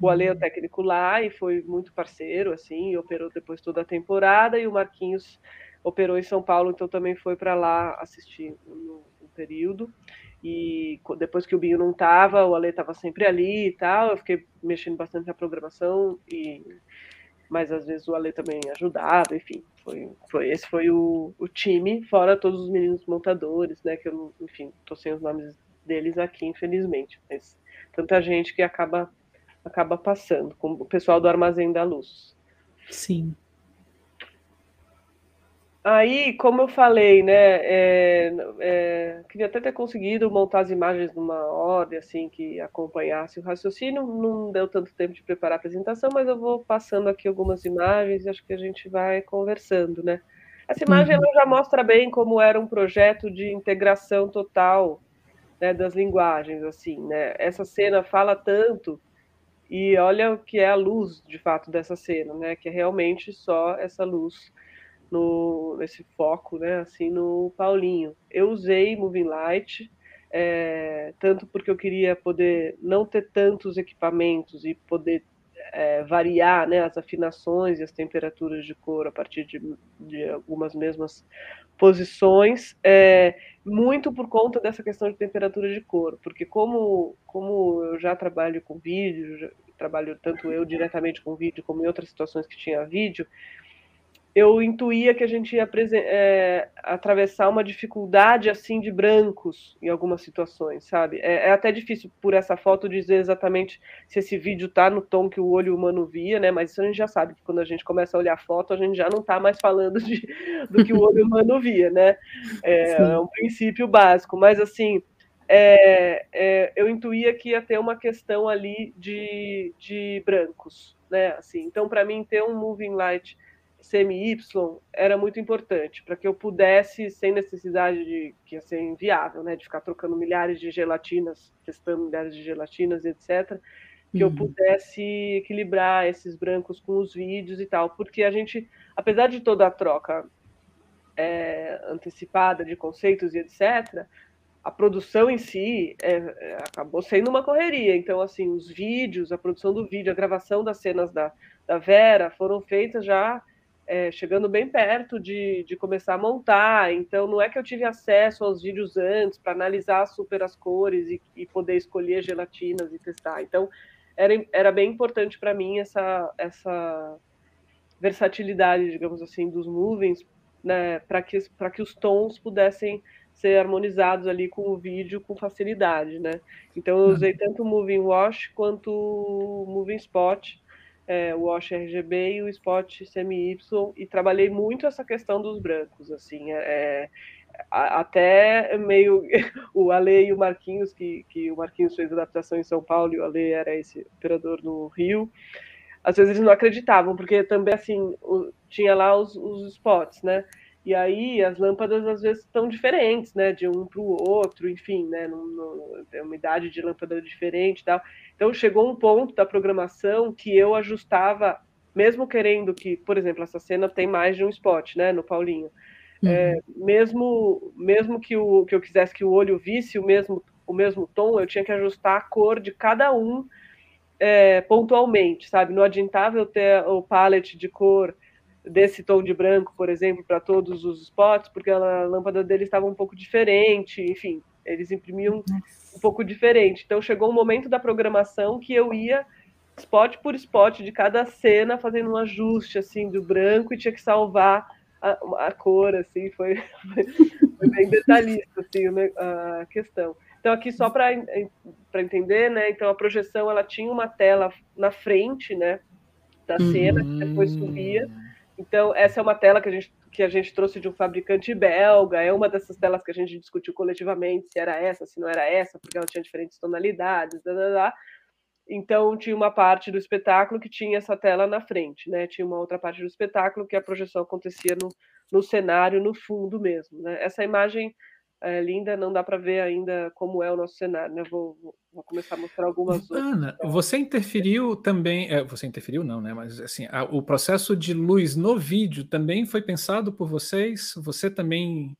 O Alê é o uhum. técnico lá e foi muito parceiro, assim, operou depois toda a temporada. E o Marquinhos operou em São Paulo, então também foi para lá assistir no, no, período. E depois que o Binho não estava, o Ale estava sempre ali e tal. Eu fiquei mexendo bastante na programação e mas às vezes o Ale também ajudava, enfim, foi, foi esse foi o, o time, fora todos os meninos montadores, né, que eu, enfim, tô sem os nomes deles aqui, infelizmente, mas tanta gente que acaba acaba passando, como o pessoal do Armazém da Luz. Sim. Aí, como eu falei, né, é, é, queria até ter conseguido montar as imagens numa ordem, assim, que acompanhasse o raciocínio, não deu tanto tempo de preparar a apresentação, mas eu vou passando aqui algumas imagens e acho que a gente vai conversando, né. Essa imagem, uhum. já mostra bem como era um projeto de integração total, né, das linguagens, assim, né, essa cena fala tanto, e olha o que é a luz, de fato, dessa cena, né, que é realmente só essa luz no, nesse foco, né, assim, no Paulinho. Eu usei Moving Light, é, tanto porque eu queria poder não ter tantos equipamentos e poder é, variar né, as afinações e as temperaturas de cor a partir de, de algumas mesmas posições, é, muito por conta dessa questão de temperatura de cor, porque como, como eu já trabalho com vídeo, já trabalho tanto eu diretamente com vídeo como em outras situações que tinha vídeo, eu intuía que a gente ia é, atravessar uma dificuldade assim de brancos em algumas situações, sabe? É, é, até difícil por essa foto dizer exatamente se esse vídeo tá no tom que o olho humano via, né? Mas isso a gente já sabe que quando a gente começa a olhar a foto, a gente já não está mais falando de, do que o olho humano via, né? É, é um princípio básico. Mas assim, é, é, eu intuía que ia ter uma questão ali de, de brancos, né? Assim, então para mim ter um moving light CMY era muito importante para que eu pudesse, sem necessidade de que ia ser inviável, né, de ficar trocando milhares de gelatinas, testando milhares de gelatinas, etc., que uhum. eu pudesse equilibrar esses brancos com os vídeos e tal, porque a gente, apesar de toda a troca é, antecipada de conceitos e etc., a produção em si é, é, acabou sendo uma correria. Então, assim, os vídeos, a produção do vídeo, a gravação das cenas da, da Vera foram feitas já é, chegando bem perto de, de começar a montar, então não é que eu tive acesso aos vídeos antes para analisar super as cores e, e, poder escolher gelatinas e testar. Então era, era bem importante para mim essa, essa versatilidade, digamos assim, dos movings, né, para que, que os tons pudessem ser harmonizados ali com o vídeo com facilidade, né? Então eu usei tanto o Moving Wash quanto o Moving Spot é, o Wash RGB e o Spot CMY e trabalhei muito essa questão dos brancos, assim, é, é até meio o Ale e o Marquinhos, que, que o Marquinhos fez adaptação em São Paulo e o Ale era esse operador no Rio, às vezes eles não acreditavam, porque também, assim, tinha lá os, os spots, né, e aí as lâmpadas às vezes estão diferentes, né, de um para o outro, enfim, né, tem uma idade de lâmpada diferente e tal. Então chegou um ponto da programação que eu ajustava, mesmo querendo que, por exemplo, essa cena tem mais de um spot, né, no Paulinho. Uhum. É, mesmo mesmo que, o, que eu quisesse que o olho visse o mesmo o mesmo tom, eu tinha que ajustar a cor de cada um é, pontualmente, sabe? Não adiantava eu ter o palette de cor desse tom de branco, por exemplo, para todos os spots, porque a lâmpada dele estava um pouco diferente, enfim, eles imprimiam um pouco diferente. Então chegou um momento da programação que eu ia spot por spot de cada cena fazendo um ajuste assim do branco e tinha que salvar a, a cor assim foi, foi, bem detalhista assim a questão. Então aqui só para para entender, né? Então a projeção ela tinha uma tela na frente, né, da cena que depois subia Então, essa é uma tela que a gente, que a gente trouxe de um fabricante belga, é uma dessas telas que a gente discutiu coletivamente, se era essa, se não era essa, porque ela tinha diferentes tonalidades, blá, blá, blá. Então, tinha uma parte do espetáculo que tinha essa tela na frente, né? Tinha uma outra parte do espetáculo que a projeção acontecia no, no cenário, no fundo mesmo. Né? Essa imagem é linda, não dá para ver ainda como é o nosso cenário, né? Vou, vou começar a mostrar algumas Ana, outras. você interferiu também, é, você interferiu não, né? Mas assim, a, o processo de luz no vídeo também foi pensado por vocês? Você também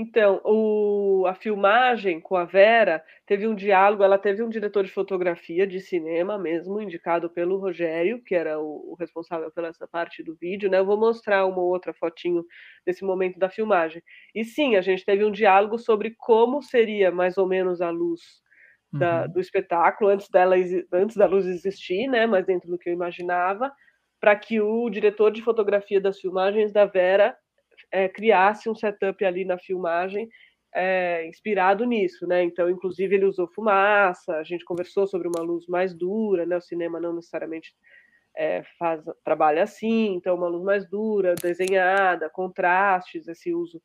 então, o, a filmagem com a Vera teve um diálogo, ela teve um diretor de fotografia de cinema mesmo, indicado pelo Rogério, que era o, o, responsável pela essa parte do vídeo, né? Eu vou mostrar uma outra fotinho desse momento da filmagem. E sim, a gente teve um diálogo sobre como seria mais ou menos a luz da, uhum. do espetáculo antes dela antes da luz existir, né? Mas dentro do que eu imaginava, para que o diretor de fotografia das filmagens da Vera é, criasse um setup ali na filmagem é, inspirado nisso, né? Então, inclusive, ele usou fumaça, a gente conversou sobre uma luz mais dura, né? O cinema não necessariamente é, faz, trabalha assim, então uma luz mais dura, desenhada, contrastes, esse uso,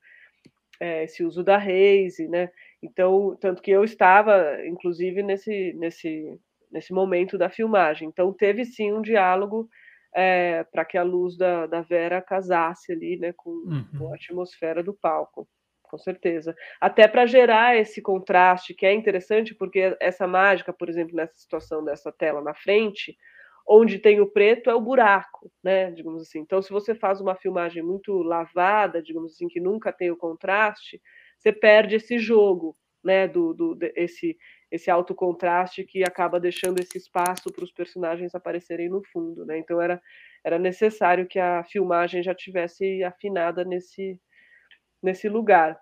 é, esse uso da haze, né? Então, tanto que eu estava, inclusive, nesse, nesse, nesse momento da filmagem. Então, teve sim um diálogo é, para que a luz da, da Vera casasse ali, né, com, uhum. com a atmosfera do palco, com certeza. Até para gerar esse contraste, que é interessante, porque essa mágica, por exemplo, nessa situação dessa tela na frente, onde tem o preto é o buraco, né, digamos assim. Então, se você faz uma filmagem muito lavada, digamos assim, que nunca tem o contraste, você perde esse jogo, né, do, do esse esse alto contraste que acaba deixando esse espaço para os personagens aparecerem no fundo, né? Então era era necessário que a filmagem já tivesse afinada nesse nesse lugar.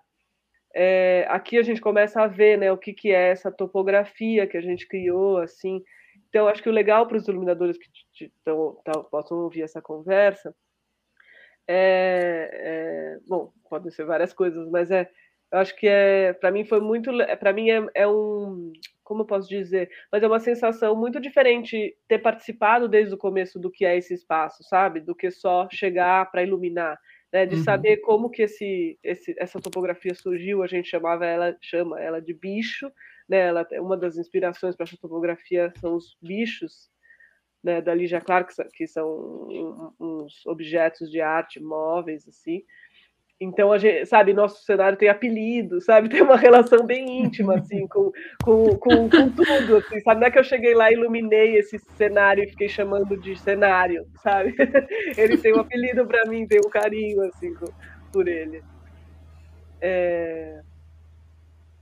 É, aqui a gente começa a ver, né, o que que é essa topografia que a gente criou, assim. Então acho que o legal para os iluminadores que possam ouvir essa conversa é, é, bom, podem ser várias coisas, mas é eu acho que é, para mim foi muito, para mim é, é, um, como eu posso dizer, mas é uma sensação muito diferente ter participado desde o começo do que é esse espaço, sabe? Do que só chegar para iluminar, né? De uhum. saber como que esse, esse, essa topografia surgiu, a gente chamava ela, chama ela de bicho, né? Ela, uma das inspirações para essa topografia são os bichos, né? Da Lígia Clark, que são uns objetos de arte móveis assim. Então, a gente, sabe, nosso cenário tem apelido, sabe? Tem uma relação bem íntima, assim, com, com, com, com, tudo, assim, sabe? Não é que eu cheguei lá e iluminei esse cenário e fiquei chamando de cenário, sabe? Ele tem um apelido para mim, tem um carinho, assim, por ele. É...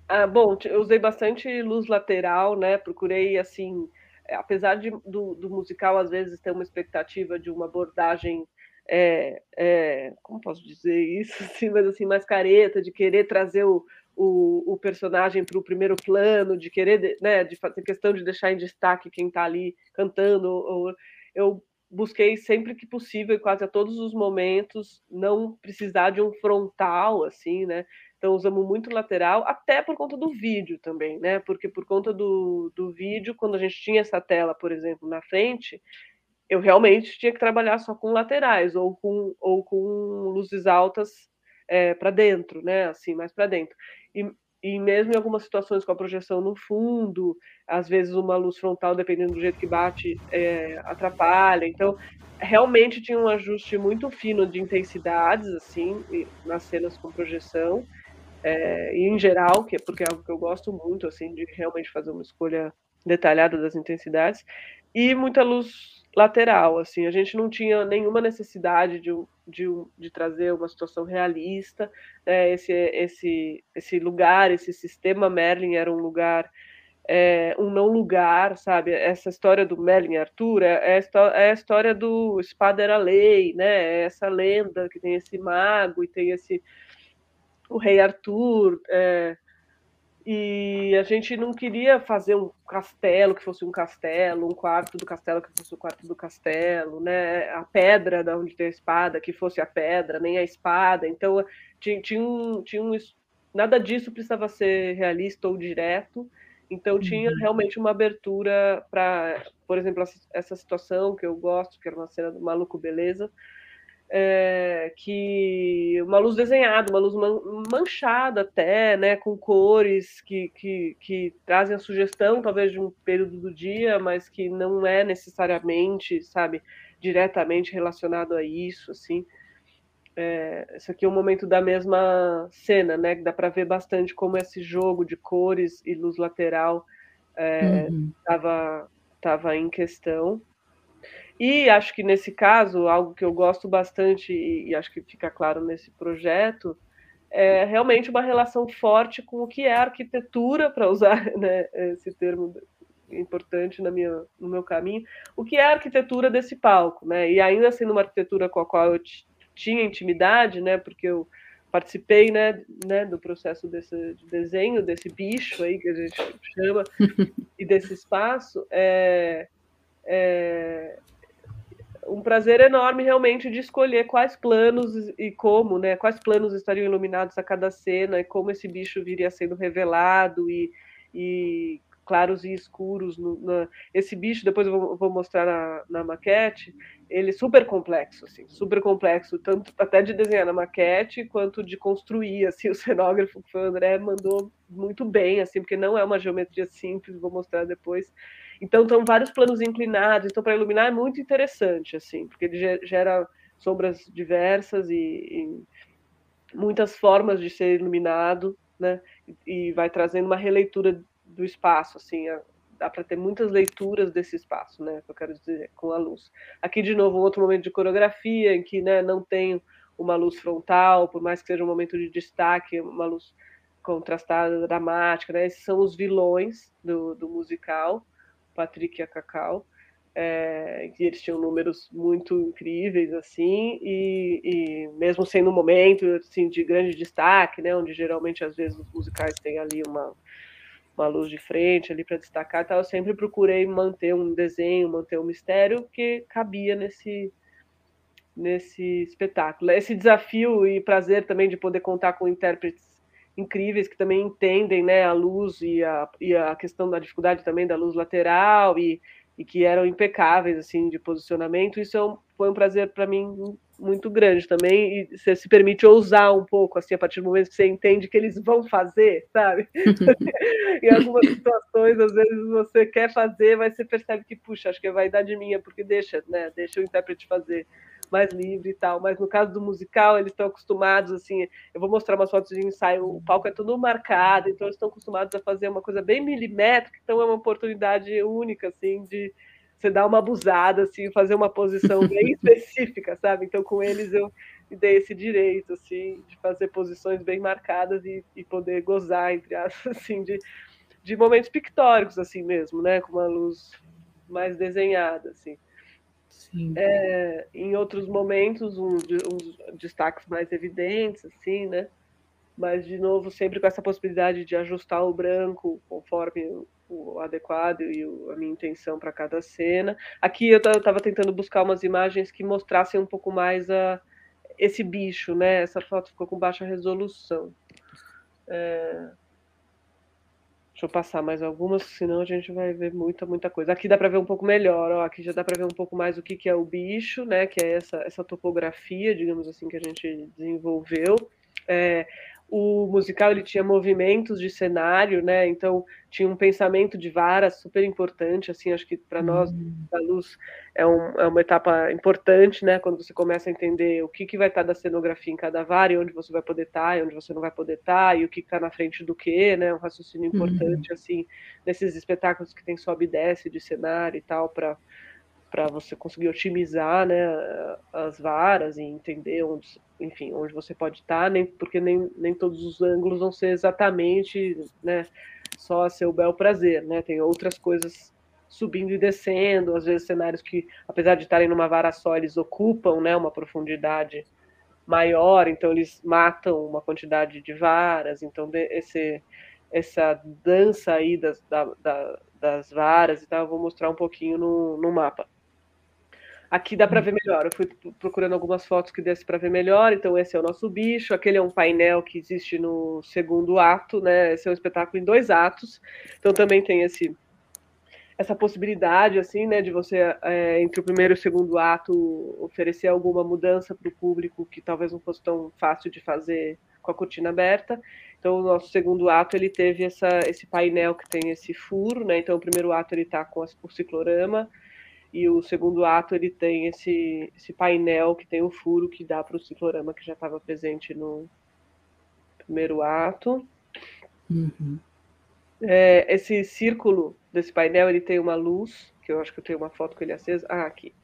Ah, bom, eu usei bastante luz lateral, né? Procurei, assim, apesar de, do, do musical, às vezes, ter uma expectativa de uma abordagem é, é, como posso dizer isso, assim, mas assim, mais careta, de querer trazer o, o, o personagem para o primeiro plano, de querer, né, de fazer questão de deixar em destaque quem está ali cantando. Ou, eu busquei sempre que possível, quase a todos os momentos, não precisar de um frontal, assim, né? Então usamos muito lateral, até por conta do vídeo também, né? Porque por conta do, do vídeo, quando a gente tinha essa tela, por exemplo, na frente, eu realmente tinha que trabalhar só com laterais ou com, ou com luzes altas é, para dentro, né? Assim, mais para dentro. E, e mesmo em algumas situações com a projeção no fundo, às vezes uma luz frontal, dependendo do jeito que bate, é, atrapalha. Então, realmente tinha um ajuste muito fino de intensidades, assim, nas cenas com projeção. É, e em geral, que é porque é algo que eu gosto muito, assim, de realmente fazer uma escolha detalhada das intensidades, e muita luz lateral, assim, a gente não tinha nenhuma necessidade de, de, de trazer uma situação realista, né? esse, esse, esse lugar, esse sistema Merlin era um lugar, é, um não lugar, sabe, essa história do Merlin Arthur é, é, é a história do espada era lei, né, é essa lenda que tem esse mago e tem esse, o rei Arthur, é, e a gente não queria fazer um castelo que fosse um castelo, um quarto do castelo que fosse o quarto do castelo, né? A pedra da onde tem a espada que fosse a pedra, nem a espada. Então tinha, tinha, um, tinha um, nada disso precisava ser realista ou direto. Então tinha uhum. realmente uma abertura para, por exemplo, essa situação que eu gosto, que era uma cena do Maluco Beleza, é, que uma luz desenhada, uma luz manchada até, né, com cores que, que, que trazem a sugestão talvez de um período do dia, mas que não é necessariamente, sabe, diretamente relacionado a isso, assim. É, esse aqui é um momento da mesma cena, né, que dá para ver bastante como esse jogo de cores e luz lateral estava é, uhum. tava em questão. E acho que nesse caso, algo que eu gosto bastante, e, acho que fica claro nesse projeto, é realmente uma relação forte com o que é arquitetura, para usar né, esse termo importante na minha, no meu caminho, o que é a arquitetura desse palco, né? E ainda sendo uma arquitetura com a qual eu tinha intimidade, né? Porque eu participei, né, né, do processo desse de desenho desse bicho aí que a gente chama e desse espaço. É, é, um prazer enorme realmente de escolher quais planos e como, né? Quais planos estariam iluminados a cada cena e como esse bicho viria sendo revelado e, e claros e escuros. No, esse bicho, depois eu vou, vou mostrar na, na, maquete, ele é super complexo, assim, super complexo, tanto até de desenhar na maquete quanto de construir, assim, o cenógrafo que foi o André mandou muito bem, assim, porque não é uma geometria simples, vou mostrar depois. Então, estão vários planos inclinados. Então, para iluminar é muito interessante, assim, porque ele gera sombras diversas e, e muitas formas de ser iluminado, né? E vai trazendo uma releitura do espaço, assim, dá para ter muitas leituras desse espaço, né? Que eu quero dizer, com a luz. Aqui, de novo, um outro momento de coreografia em que, né, não tem uma luz frontal, por mais que seja um momento de destaque, uma luz contrastada, dramática, né? Esses são os vilões do, do musical. Patrick e a Cacau, é, que eles tinham números muito incríveis, assim, e, e, mesmo sendo um momento assim, de grande destaque, né, onde geralmente às vezes os musicais têm ali uma, uma luz de frente ali para destacar, eu sempre procurei manter um desenho, manter um mistério que cabia nesse nesse espetáculo. Esse desafio e prazer também de poder contar com intérpretes incríveis que também entendem né, a luz e a, e a questão da dificuldade também da luz lateral e, e que eram impecáveis assim de posicionamento. Isso é um, foi um prazer para mim muito grande também e você se permite ousar um pouco assim a partir do momento que você entende que eles vão fazer, sabe? em algumas situações às vezes você quer fazer, mas você percebe que puxa, acho que é vaidade minha porque deixa, né? Deixa o intérprete fazer mais livre e tal. Mas no caso do musical, eles estão acostumados, assim, eu vou mostrar umas fotos de ensaio, o palco é todo marcado, então eles estão acostumados a fazer uma coisa bem milimétrica, então é uma oportunidade única, assim, de você dar uma abusada, assim, fazer uma posição bem específica, sabe? Então, com eles eu me dei esse direito, assim, de fazer posições bem marcadas e, e poder gozar, entre aspas, assim, de, de momentos pictóricos, assim mesmo, né? Com uma luz mais desenhada, assim. É, em outros momentos, um, uns destaques mais evidentes, assim, né? Mas, de novo, sempre com essa possibilidade de ajustar o branco conforme o adequado e a minha intenção para cada cena. Aqui eu estava tentando buscar umas imagens que mostrassem um pouco mais a, esse bicho, né? Essa foto ficou com baixa resolução. É, Deixa eu passar mais algumas, senão a gente vai ver muita, muita coisa. Aqui dá para ver um pouco melhor, ó. aqui já dá para ver um pouco mais o que, que é o bicho, né? Que é essa, essa topografia, digamos assim, que a gente desenvolveu. É, o musical ele tinha movimentos de cenário, né? Então tinha um pensamento de vara super importante, assim, acho que para nós uhum. da luz é, um, é, uma etapa importante, né? Quando você começa a entender o que, que vai estar tá da cenografia em cada vara, e onde você vai poder estar, tá, e onde você não vai poder estar, tá, e o que está na frente do que, né? Um raciocínio importante, uhum. assim, nesses espetáculos que tem sobe e desce de cenário e tal, para para você conseguir otimizar né, as varas e entender onde, enfim, onde você pode estar, nem, porque nem, nem todos os ângulos vão ser exatamente né, só a seu bel prazer, né? Tem outras coisas subindo e descendo, às vezes cenários que, apesar de estarem numa vara só, eles ocupam né, uma profundidade maior, então eles matam uma quantidade de varas, então esse, essa dança aí das, da, da, das varas e tal, eu vou mostrar um pouquinho no, no mapa. Aqui dá para ver melhor. Eu fui procurando algumas fotos que desse para ver melhor. Então, esse é o nosso bicho. Aquele é um painel que existe no segundo ato, né? Esse é um espetáculo em dois atos. Então, também tem esse essa possibilidade, assim, né, de você, é, entre o primeiro e o segundo ato, oferecer alguma mudança para o público que talvez não fosse tão fácil de fazer com a cortina aberta. Então, o nosso segundo ato, ele teve essa, esse painel que tem esse furo, né, então o primeiro ato ele está com o ciclorama, e o segundo ato ele tem esse, esse painel que tem o furo que dá para o ciclorama que já estava presente no primeiro ato. Uhum. É, esse círculo desse painel ele tem uma luz, que eu acho que eu tenho uma foto com ele acesa. Ah, aqui.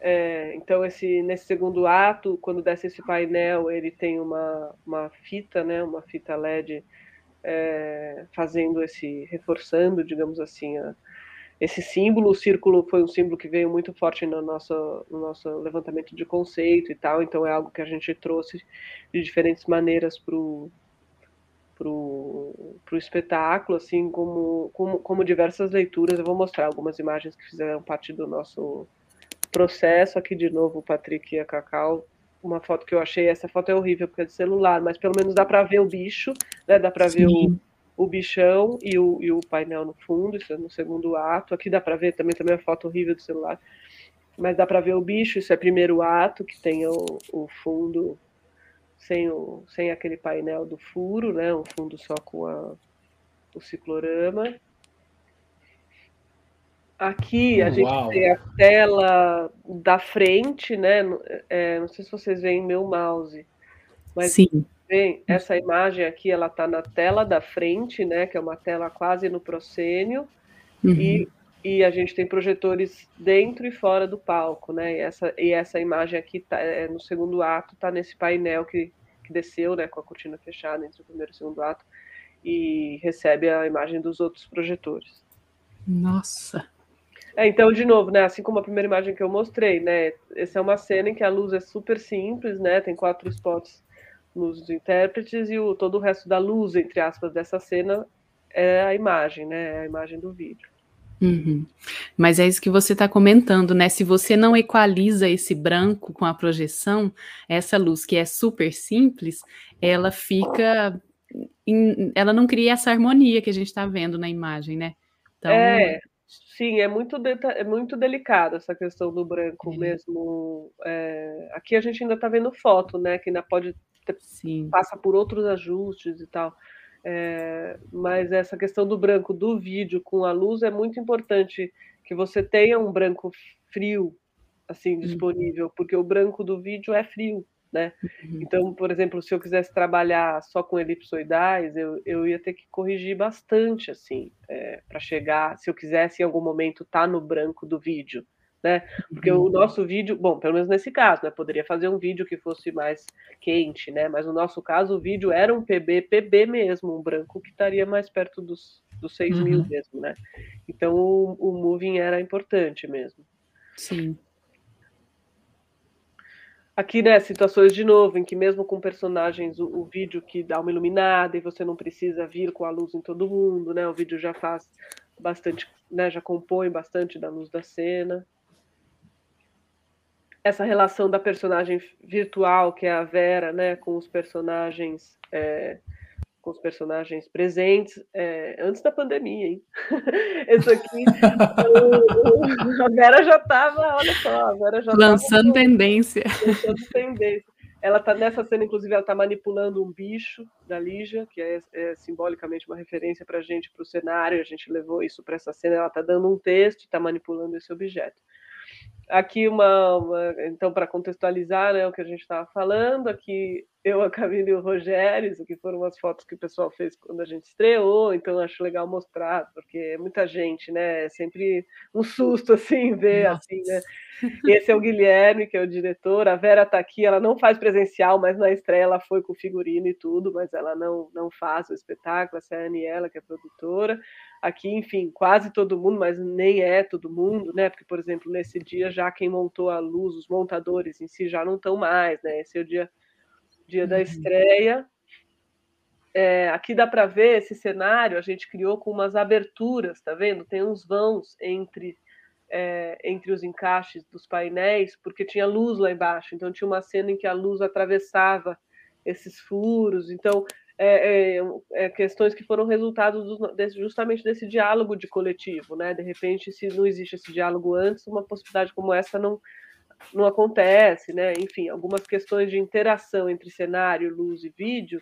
É, então, esse, nesse segundo ato, quando desce esse painel, ele tem uma, uma fita, né, uma fita LED, é, fazendo esse, reforçando, digamos assim, a, esse símbolo. O círculo foi um símbolo que veio muito forte no nosso, no nosso levantamento de conceito e tal, então é algo que a gente trouxe de diferentes maneiras para o para o espetáculo, assim como, como, como diversas leituras. Eu vou mostrar algumas imagens que fizeram parte do nosso processo. Aqui de novo o Patrick e a Cacau. Uma foto que eu achei, essa foto é horrível porque é de celular, mas pelo menos dá para ver o bicho, né? Dá para ver o, o bichão e o, e o painel no fundo, isso é no segundo ato. Aqui dá para ver também, também a foto horrível do celular, mas dá para ver o bicho, isso é primeiro ato, que tem o, o fundo sem, o, sem aquele painel do furo, né? Um fundo só com a, o ciclorama. Aqui a gente tem a tela da frente, né? É, não sei se vocês veem meu mouse, mas Sim. Bem, essa imagem aqui ela está na tela da frente, né? Que é uma tela quase no proscênio, uhum. e, e a gente tem projetores dentro e fora do palco, né? E essa, e essa imagem aqui tá, é, no segundo ato está nesse painel que que desceu, né, com a cortina fechada entre o primeiro e o segundo ato, e recebe a imagem dos outros projetores. Nossa! É, então, de novo, né, assim como a primeira imagem que eu mostrei, né, essa é uma cena em que a luz é super simples, né, tem quatro spots nos intérpretes e o, todo o resto da luz, entre aspas, dessa cena é a imagem, né, é a imagem do vídeo. Uhum. Mas é isso que você está comentando, né? Se você não equaliza esse branco com a projeção, essa luz que é super simples, ela fica. Em, ela não cria essa harmonia que a gente está vendo na imagem, né? Então, é, sim, é muito, é muito delicada essa questão do branco é. mesmo. É, aqui a gente ainda está vendo foto, né? Que ainda pode ter, passa por outros ajustes e tal. É, mas essa questão do branco do vídeo com a luz é muito importante que você tenha um branco frio assim uhum. disponível, porque o branco do vídeo é frio, né? Uhum. Então, por exemplo, se eu quisesse trabalhar só com elipsoidais, eu, eu ia ter que corrigir bastante assim é, para chegar, se eu quisesse em algum momento estar tá no branco do vídeo né? Porque o uhum. nosso vídeo, bom, pelo menos nesse caso, né? Poderia fazer um vídeo que fosse mais quente, né? Mas no nosso caso, o vídeo era um PB, PB mesmo, um branco que estaria mais perto dos, dos 6 uhum. mil mesmo, né? Então o, o moving era importante mesmo. Sim. Aqui, né, situações de novo, em que mesmo com personagens, o, o, vídeo que dá uma iluminada e você não precisa vir com a luz em todo mundo, né? O vídeo já faz bastante, né, já compõe bastante da luz da cena essa relação da personagem virtual, que é a Vera, né, com os personagens é, com os personagens presentes é, antes da pandemia, hein? Esse aqui, o, a Vera já estava, olha só, a Vera já lançando tava, tendência. Lançando tendência. Ela tá nessa cena, inclusive, ela está manipulando um bicho da Lígia, que é, é simbolicamente uma referência para a gente, para o cenário. A gente levou isso para essa cena. Ela está dando um texto, está manipulando esse objeto aqui uma, uma então para contextualizar né, o que a gente estava falando aqui eu a Camila e o Rogério que foram as fotos que o pessoal fez quando a gente estreou então acho legal mostrar porque muita gente né é sempre um susto assim ver Nossa. assim né esse é o Guilherme que é o diretor a Vera está aqui ela não faz presencial mas na estreia ela foi com figurino e tudo mas ela não não faz o espetáculo essa é a Aniela que é produtora Aqui, enfim, quase todo mundo, mas nem é todo mundo, né? Porque, por exemplo, nesse dia já quem montou a luz, os montadores em si já não estão mais, né? Esse é o dia, dia da uhum. estreia. É, aqui dá para ver esse cenário, a gente criou com umas aberturas, tá vendo? Tem uns vãos entre é, entre os encaixes dos painéis, porque tinha luz lá embaixo. Então tinha uma cena em que a luz atravessava esses furos. Então é, é, é, questões que foram resultado do, desse, justamente desse diálogo de coletivo, né? De repente, se não existe esse diálogo antes, uma possibilidade como essa não não acontece, né? Enfim, algumas questões de interação entre cenário, luz e vídeo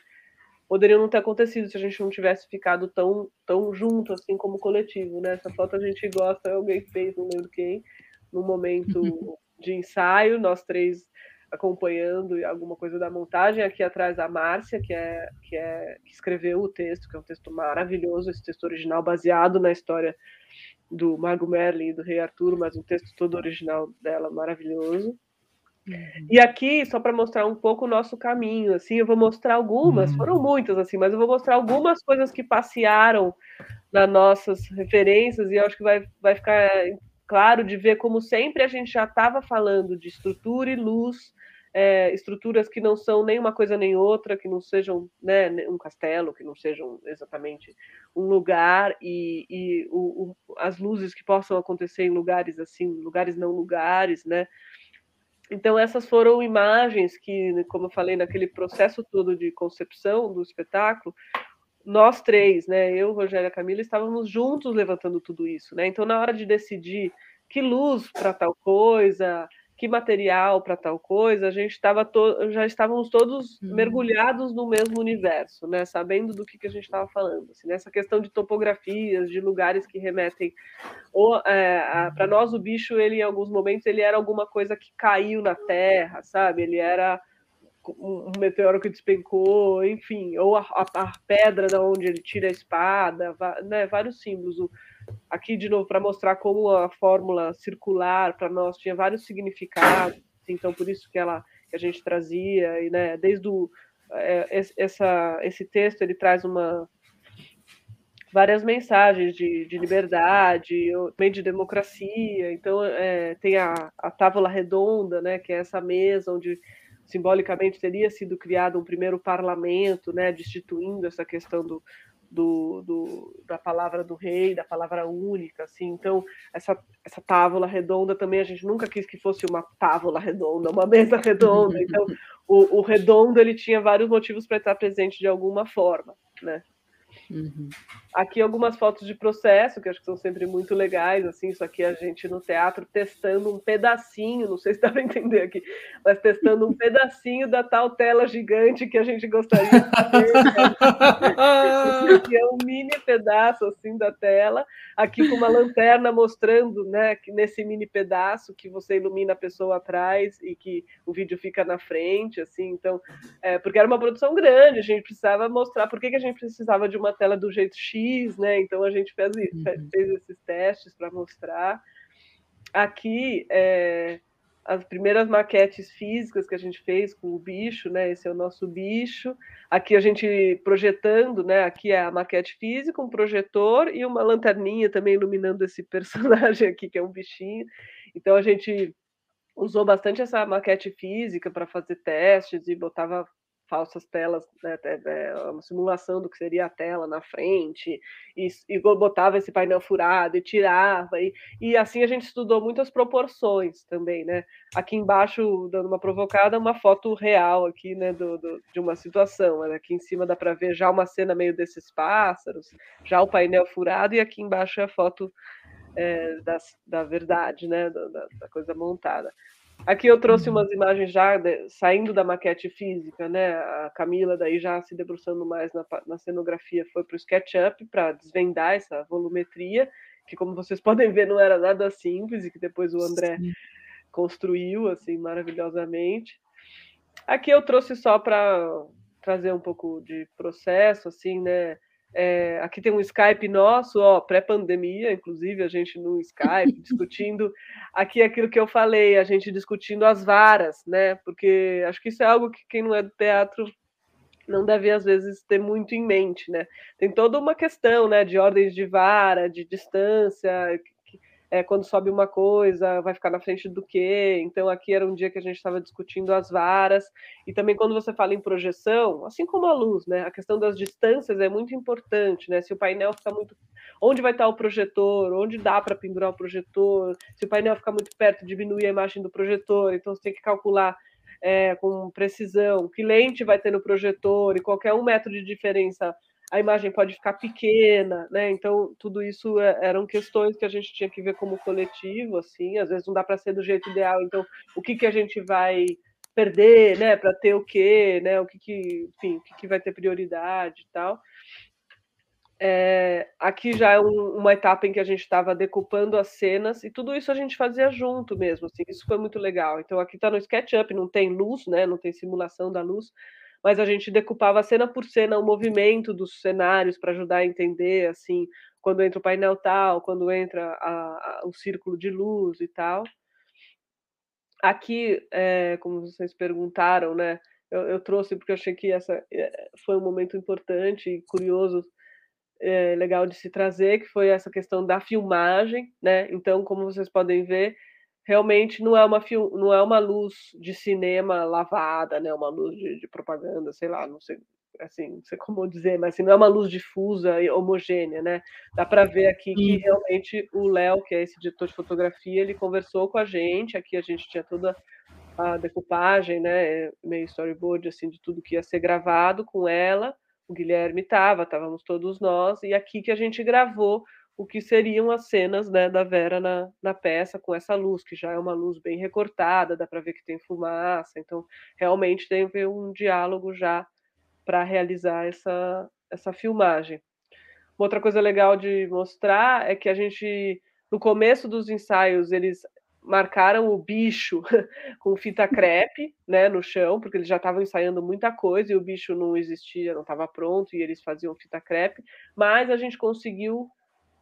poderiam não ter acontecido se a gente não tivesse ficado tão, tão junto assim como coletivo, né? Essa foto a gente gosta, alguém fez, não lembro quem, no momento de ensaio, nós três acompanhando alguma coisa da montagem. Aqui atrás a Márcia, que é, que é que escreveu o texto, que é um texto maravilhoso, esse texto original baseado na história do Mago Merlin e do Rei Arturo, mas um texto todo original dela maravilhoso. Uhum. E aqui, só para mostrar um pouco o nosso caminho, assim, eu vou mostrar algumas, uhum. foram muitas, assim, mas eu vou mostrar algumas coisas que passearam nas nossas referências, e eu acho que vai, vai ficar claro de ver como sempre a gente já estava falando de estrutura e luz, é, estruturas que não são nem uma coisa nem outra, que não sejam né, um castelo, que não sejam exatamente um lugar, e, e o, o, as luzes que possam acontecer em lugares assim, lugares não lugares, né? Então, essas foram imagens que, como eu falei, naquele processo todo de concepção do espetáculo, nós três, né, eu, Rogério e Camila, estávamos juntos levantando tudo isso, né? Então, na hora de decidir que luz para tal coisa, que material para tal coisa, a gente estava to... já estávamos todos uhum. mergulhados no mesmo universo, né? Sabendo do que, que a gente estava falando. Assim, nessa questão de topografias, de lugares que remetem. Ou, é, para nós, o bicho, ele em alguns momentos, ele era alguma coisa que caiu na Terra, sabe? Ele era um meteoro que despencou, enfim, ou a, a, a pedra da onde ele tira a espada, né? Vários símbolos. O, aqui de novo para mostrar como a fórmula circular para nós tinha vários significados, então por isso que ela que a gente trazia e né, desde o é, essa esse texto ele traz uma várias mensagens de, de liberdade, também de democracia. Então é, tem a, a tábua redonda, né, que é essa mesa onde simbolicamente teria sido criado um primeiro parlamento, né, destituindo essa questão do, do, do, da palavra do rei, da palavra única, assim. Então, essa, essa tábua redonda também a gente nunca quis que fosse uma tábua redonda, uma mesa redonda. Então, o, o redondo ele tinha vários motivos para estar presente de alguma forma, né? Uhum. Aqui algumas fotos de processo, que acho que são sempre muito legais, assim, isso aqui a gente no teatro testando um pedacinho, não sei se dá para entender aqui, mas testando um pedacinho da tal tela gigante que a gente gostaria de ter. Aqui é um mini pedaço, assim, da tela, aqui com uma lanterna mostrando, né, que nesse mini pedaço que você ilumina a pessoa atrás e que o vídeo fica na frente, assim, então, é, porque era uma produção grande, a gente precisava mostrar por que, que a gente precisava de uma tela do jeito X, né? Então a gente fez, uhum. fez esses testes para mostrar. Aqui, é, as primeiras maquetes físicas que a gente fez com o bicho, né? Esse é o nosso bicho. Aqui a gente projetando, né? Aqui é a maquete física, um projetor e uma lanterninha também iluminando esse personagem aqui, que é um bichinho. Então a gente usou bastante essa maquete física para fazer testes e botava falsas telas, né, é, uma simulação do que seria a tela na frente, e, e botava esse painel furado e tirava, e, e assim a gente estudou muitas proporções também, né? Aqui embaixo, dando uma provocada, uma foto real aqui, né, do, do de uma situação, né? aqui em cima dá para ver já uma cena meio desses pássaros, já o painel furado, e aqui embaixo é a foto é, das, da verdade, né, da, da coisa montada. Aqui eu trouxe uhum. umas imagens já de, saindo da maquete física, né? A Camila daí já se debruçando mais na, na cenografia foi para o SketchUp para desvendar essa volumetria, que como vocês podem ver não era nada simples e que depois o André Sim. construiu assim maravilhosamente. Aqui eu trouxe só para trazer um pouco de processo, assim, né? É, aqui tem um Skype nosso, ó, pré-pandemia, inclusive, a gente no Skype discutindo aqui aquilo que eu falei, a gente discutindo as varas, né? Porque acho que isso é algo que quem não é do teatro não deve às vezes ter muito em mente, né? Tem toda uma questão, né, de ordens de vara, de distância, é, quando sobe uma coisa, vai ficar na frente do quê? Então, aqui era um dia que a gente estava discutindo as varas, e também quando você fala em projeção, assim como a luz, né? A questão das distâncias é muito importante, né? Se o painel fica muito. onde vai estar o projetor, onde dá para pendurar o projetor, se o painel ficar muito perto, diminuir a imagem do projetor, então você tem que calcular é, com precisão que lente vai ter no projetor e qualquer um metro de diferença a imagem pode ficar pequena, né? Então tudo isso é, eram questões que a gente tinha que ver como coletivo, assim. Às vezes não dá para ser do jeito ideal. Então o que que a gente vai perder, né? Para ter o quê, né? O que que, enfim, o que, que vai ter prioridade e tal. É, aqui já é um, uma etapa em que a gente estava decupando as cenas e tudo isso a gente fazia junto mesmo, assim, isso foi muito legal. Então aqui está no SketchUp, não tem luz, né, não tem simulação da luz, mas a gente decupava cena por cena o movimento dos cenários para ajudar a entender, assim, quando entra o painel tal, quando entra a, a, o círculo de luz e tal. Aqui, é, como vocês perguntaram, né, eu, eu trouxe porque eu achei que essa é, foi um momento importante e curioso é, legal de se trazer, que foi essa questão da filmagem, né? Então, como vocês podem ver, realmente não é uma não é uma luz de cinema lavada, né? Uma luz de, de propaganda, sei lá, não sei assim, não sei como dizer, mas assim, não é uma luz difusa e homogênea, né? Dá para ver aqui que realmente o Léo, que é esse diretor de fotografia, ele conversou com a gente. Aqui a gente tinha toda a decupagem, né? Meio storyboard assim de tudo que ia ser gravado com ela o Guilherme estava, estávamos todos nós, e aqui que a gente gravou o que seriam as cenas né, da Vera na, na peça, com essa luz, que já é uma luz bem recortada, dá para ver que tem fumaça, então realmente teve um diálogo já para realizar essa, essa filmagem. Uma outra coisa legal de mostrar é que a gente, no começo dos ensaios, eles marcaram o bicho com fita crepe, né, no chão, porque eles já estavam ensaiando muita coisa e o bicho não existia, não estava pronto e eles faziam fita crepe, mas a gente conseguiu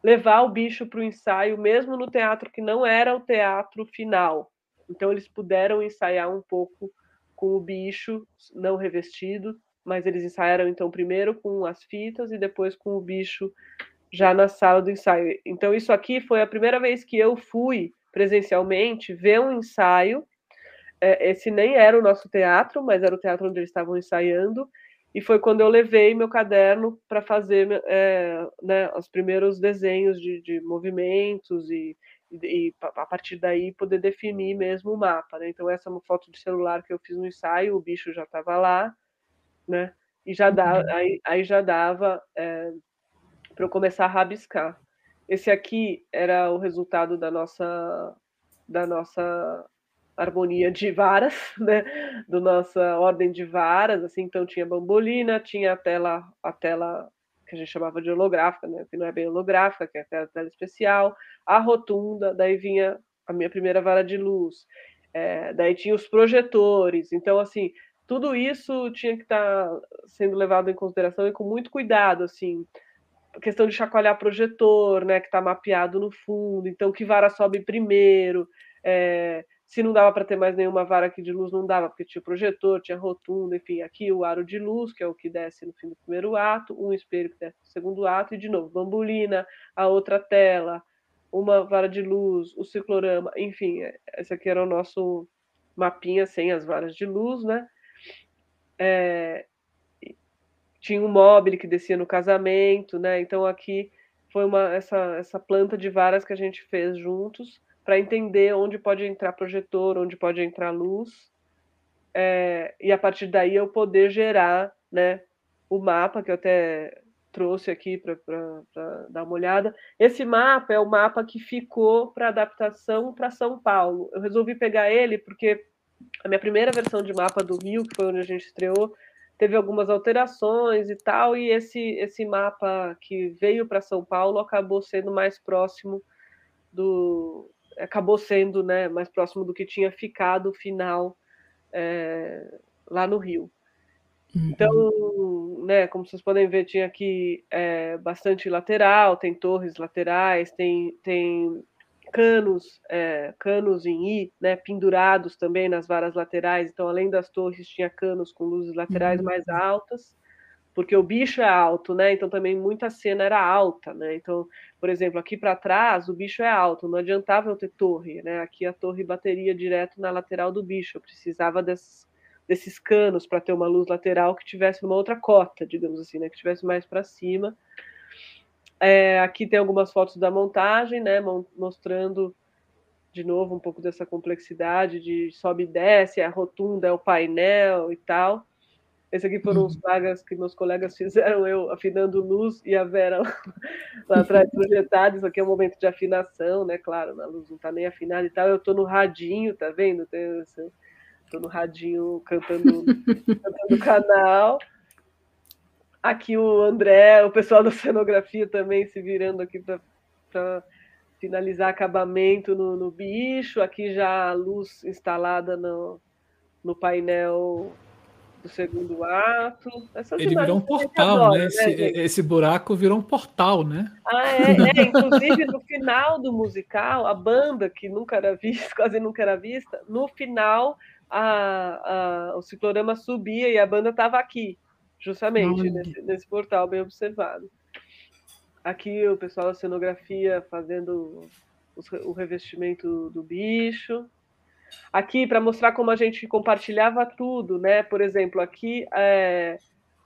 levar o bicho para o ensaio, mesmo no teatro que não era o teatro final. Então eles puderam ensaiar um pouco com o bicho não revestido, mas eles ensaiaram então primeiro com as fitas e depois com o bicho já na sala do ensaio. Então isso aqui foi a primeira vez que eu fui presencialmente, ver um ensaio. É, esse nem era o nosso teatro, mas era o teatro onde eles estavam ensaiando. E foi quando eu levei meu caderno para fazer é, né, os primeiros desenhos de, de movimentos e, e, a partir daí poder definir mesmo o mapa. Né? Então essa é uma foto de celular que eu fiz no ensaio, o bicho já estava lá, né? E já dá, uhum. aí, aí já dava é, para eu começar a rabiscar. Esse aqui era o resultado da nossa da nossa harmonia de varas, né? Do nossa ordem de varas, assim, então tinha bambolina, tinha a tela a tela que a gente chamava de holográfica, né? Que não é bem holográfica, que é a tela especial, a rotunda, daí vinha a minha primeira vara de luz, é, daí tinha os projetores, então assim tudo isso tinha que estar tá sendo levado em consideração e com muito cuidado, assim, questão de chacoalhar projetor, né, que está mapeado no fundo, então que vara sobe primeiro, é, se não dava para ter mais nenhuma vara aqui de luz, não dava, porque tinha projetor, tinha rotunda, enfim, aqui o aro de luz, que é o que desce no fim do primeiro ato, um espelho que desce no segundo ato, e de novo, bambolina, a outra tela, uma vara de luz, o ciclorama, enfim, é, esse aqui era o nosso mapinha sem as varas de luz, né? É, tinha um móvel que descia no casamento, né? Então aqui foi uma essa essa planta de varas que a gente fez juntos para entender onde pode entrar projetor, onde pode entrar luz, é, e a partir daí eu poder gerar, né? O mapa que eu até trouxe aqui para dar uma olhada. Esse mapa é o mapa que ficou para adaptação para São Paulo. Eu resolvi pegar ele porque a minha primeira versão de mapa do Rio, que foi onde a gente estreou, teve algumas alterações e tal, e esse, esse mapa que veio para São Paulo acabou sendo mais próximo do. Acabou sendo né, mais próximo do que tinha ficado o final é, lá no Rio. Uhum. Então, né, como vocês podem ver, tinha aqui é, bastante lateral, tem torres laterais, tem, tem canos, é, canos em I, né, pendurados também nas varas laterais. Então, além das torres, tinha canos com luzes laterais uhum. mais altas, porque o bicho é alto, né? Então também muita cena era alta, né? Então, por exemplo, aqui para trás o bicho é alto, não adiantava eu ter torre, né? Aqui a torre bateria direto na lateral do bicho. Eu precisava desses, desses canos para ter uma luz lateral que tivesse uma outra cota, digamos assim, né? Que tivesse mais para cima É, aqui tem algumas fotos da montagem, né, mostrando de novo um pouco dessa complexidade de sobe e desce, a rotunda é o painel e tal. Esse aqui foram os plagas que meus colegas fizeram, eu afinando luz e a Vera lá atrás projetada. Isso aqui é um momento de afinação, né? Claro, a luz não está nem afinada e tal. Eu estou no radinho, tá vendo? Estou no radinho cantando, cantando canal. Aqui o André, o pessoal da cenografia também se virando aqui para finalizar acabamento no, no, bicho. Aqui já a luz instalada no, no painel do segundo ato. Essas Ele virou um portal, adora, né? Esse, né, esse, buraco virou um portal, né? Ah, é, é. Inclusive, no final do musical, a banda, que nunca era vista, quase nunca era vista, no final a, a, o ciclorama subia e a banda estava aqui, justamente, nesse, nesse portal bem observado. Aqui o pessoal da cenografia fazendo o revestimento do bicho aqui para mostrar como a gente compartilhava tudo, né? Por exemplo, aqui é,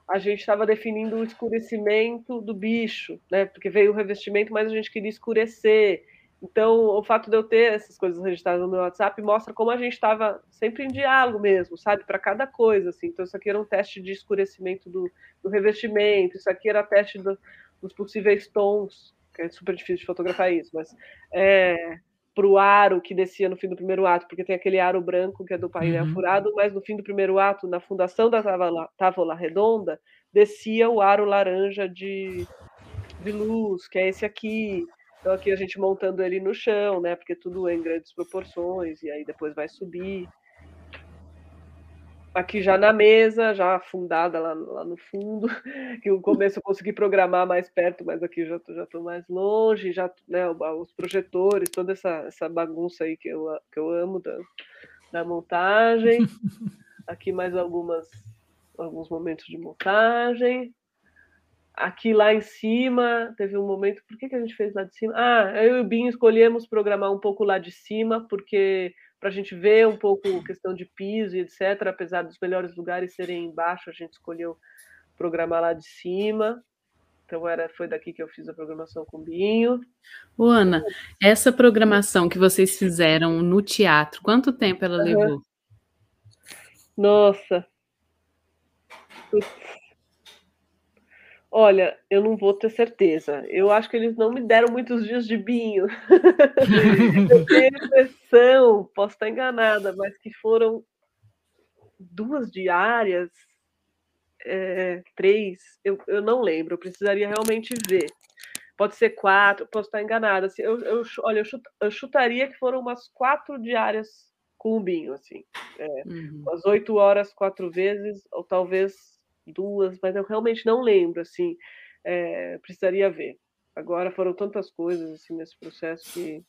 a gente estava definindo o escurecimento do bicho, né? Porque veio o revestimento, mas a gente queria escurecer. Então, o fato de eu ter essas coisas registradas no meu WhatsApp mostra como a gente estava sempre em diálogo mesmo, sabe? Para cada coisa, assim. Então, isso aqui era um teste de escurecimento do, do revestimento, isso aqui era teste do, dos possíveis tons, que é super difícil de fotografar isso, mas é, para o aro que descia no fim do primeiro ato, porque tem aquele aro branco que é do painel uhum. furado, mas no fim do primeiro ato, na fundação da távola redonda, descia o aro laranja de, de luz, que é esse aqui. Então aqui a gente montando ele no chão, né? Porque tudo é em grandes proporções e aí depois vai subir aqui já na mesa, já afundada lá, lá no fundo, que no começo eu consegui programar mais perto, mas aqui já já estou mais longe, já né, os projetores, toda essa, essa bagunça aí que eu, que eu amo da, da montagem. Aqui mais algumas alguns momentos de montagem. Aqui lá em cima, teve um momento. Por que, que a gente fez lá de cima? Ah, eu e o Binho escolhemos programar um pouco lá de cima, porque para a gente ver um pouco questão de piso e etc. Apesar dos melhores lugares serem embaixo, a gente escolheu programar lá de cima. Então era, foi daqui que eu fiz a programação com o Binho. O Ana, essa programação que vocês fizeram no teatro, quanto tempo ela uhum. levou? Nossa. Olha, eu não vou ter certeza. Eu acho que eles não me deram muitos dias de binho. eu tenho a impressão, posso estar enganada, mas que foram duas diárias, é, três, eu, eu não lembro, eu precisaria realmente ver. Pode ser quatro, posso estar enganada. Assim, eu, eu, olha, eu, chut, eu chutaria que foram umas quatro diárias com o binho, assim. É, uhum. Umas oito horas, quatro vezes, ou talvez duas, mas eu realmente não lembro, assim, é, precisaria ver. Agora foram tantas coisas assim nesse processo que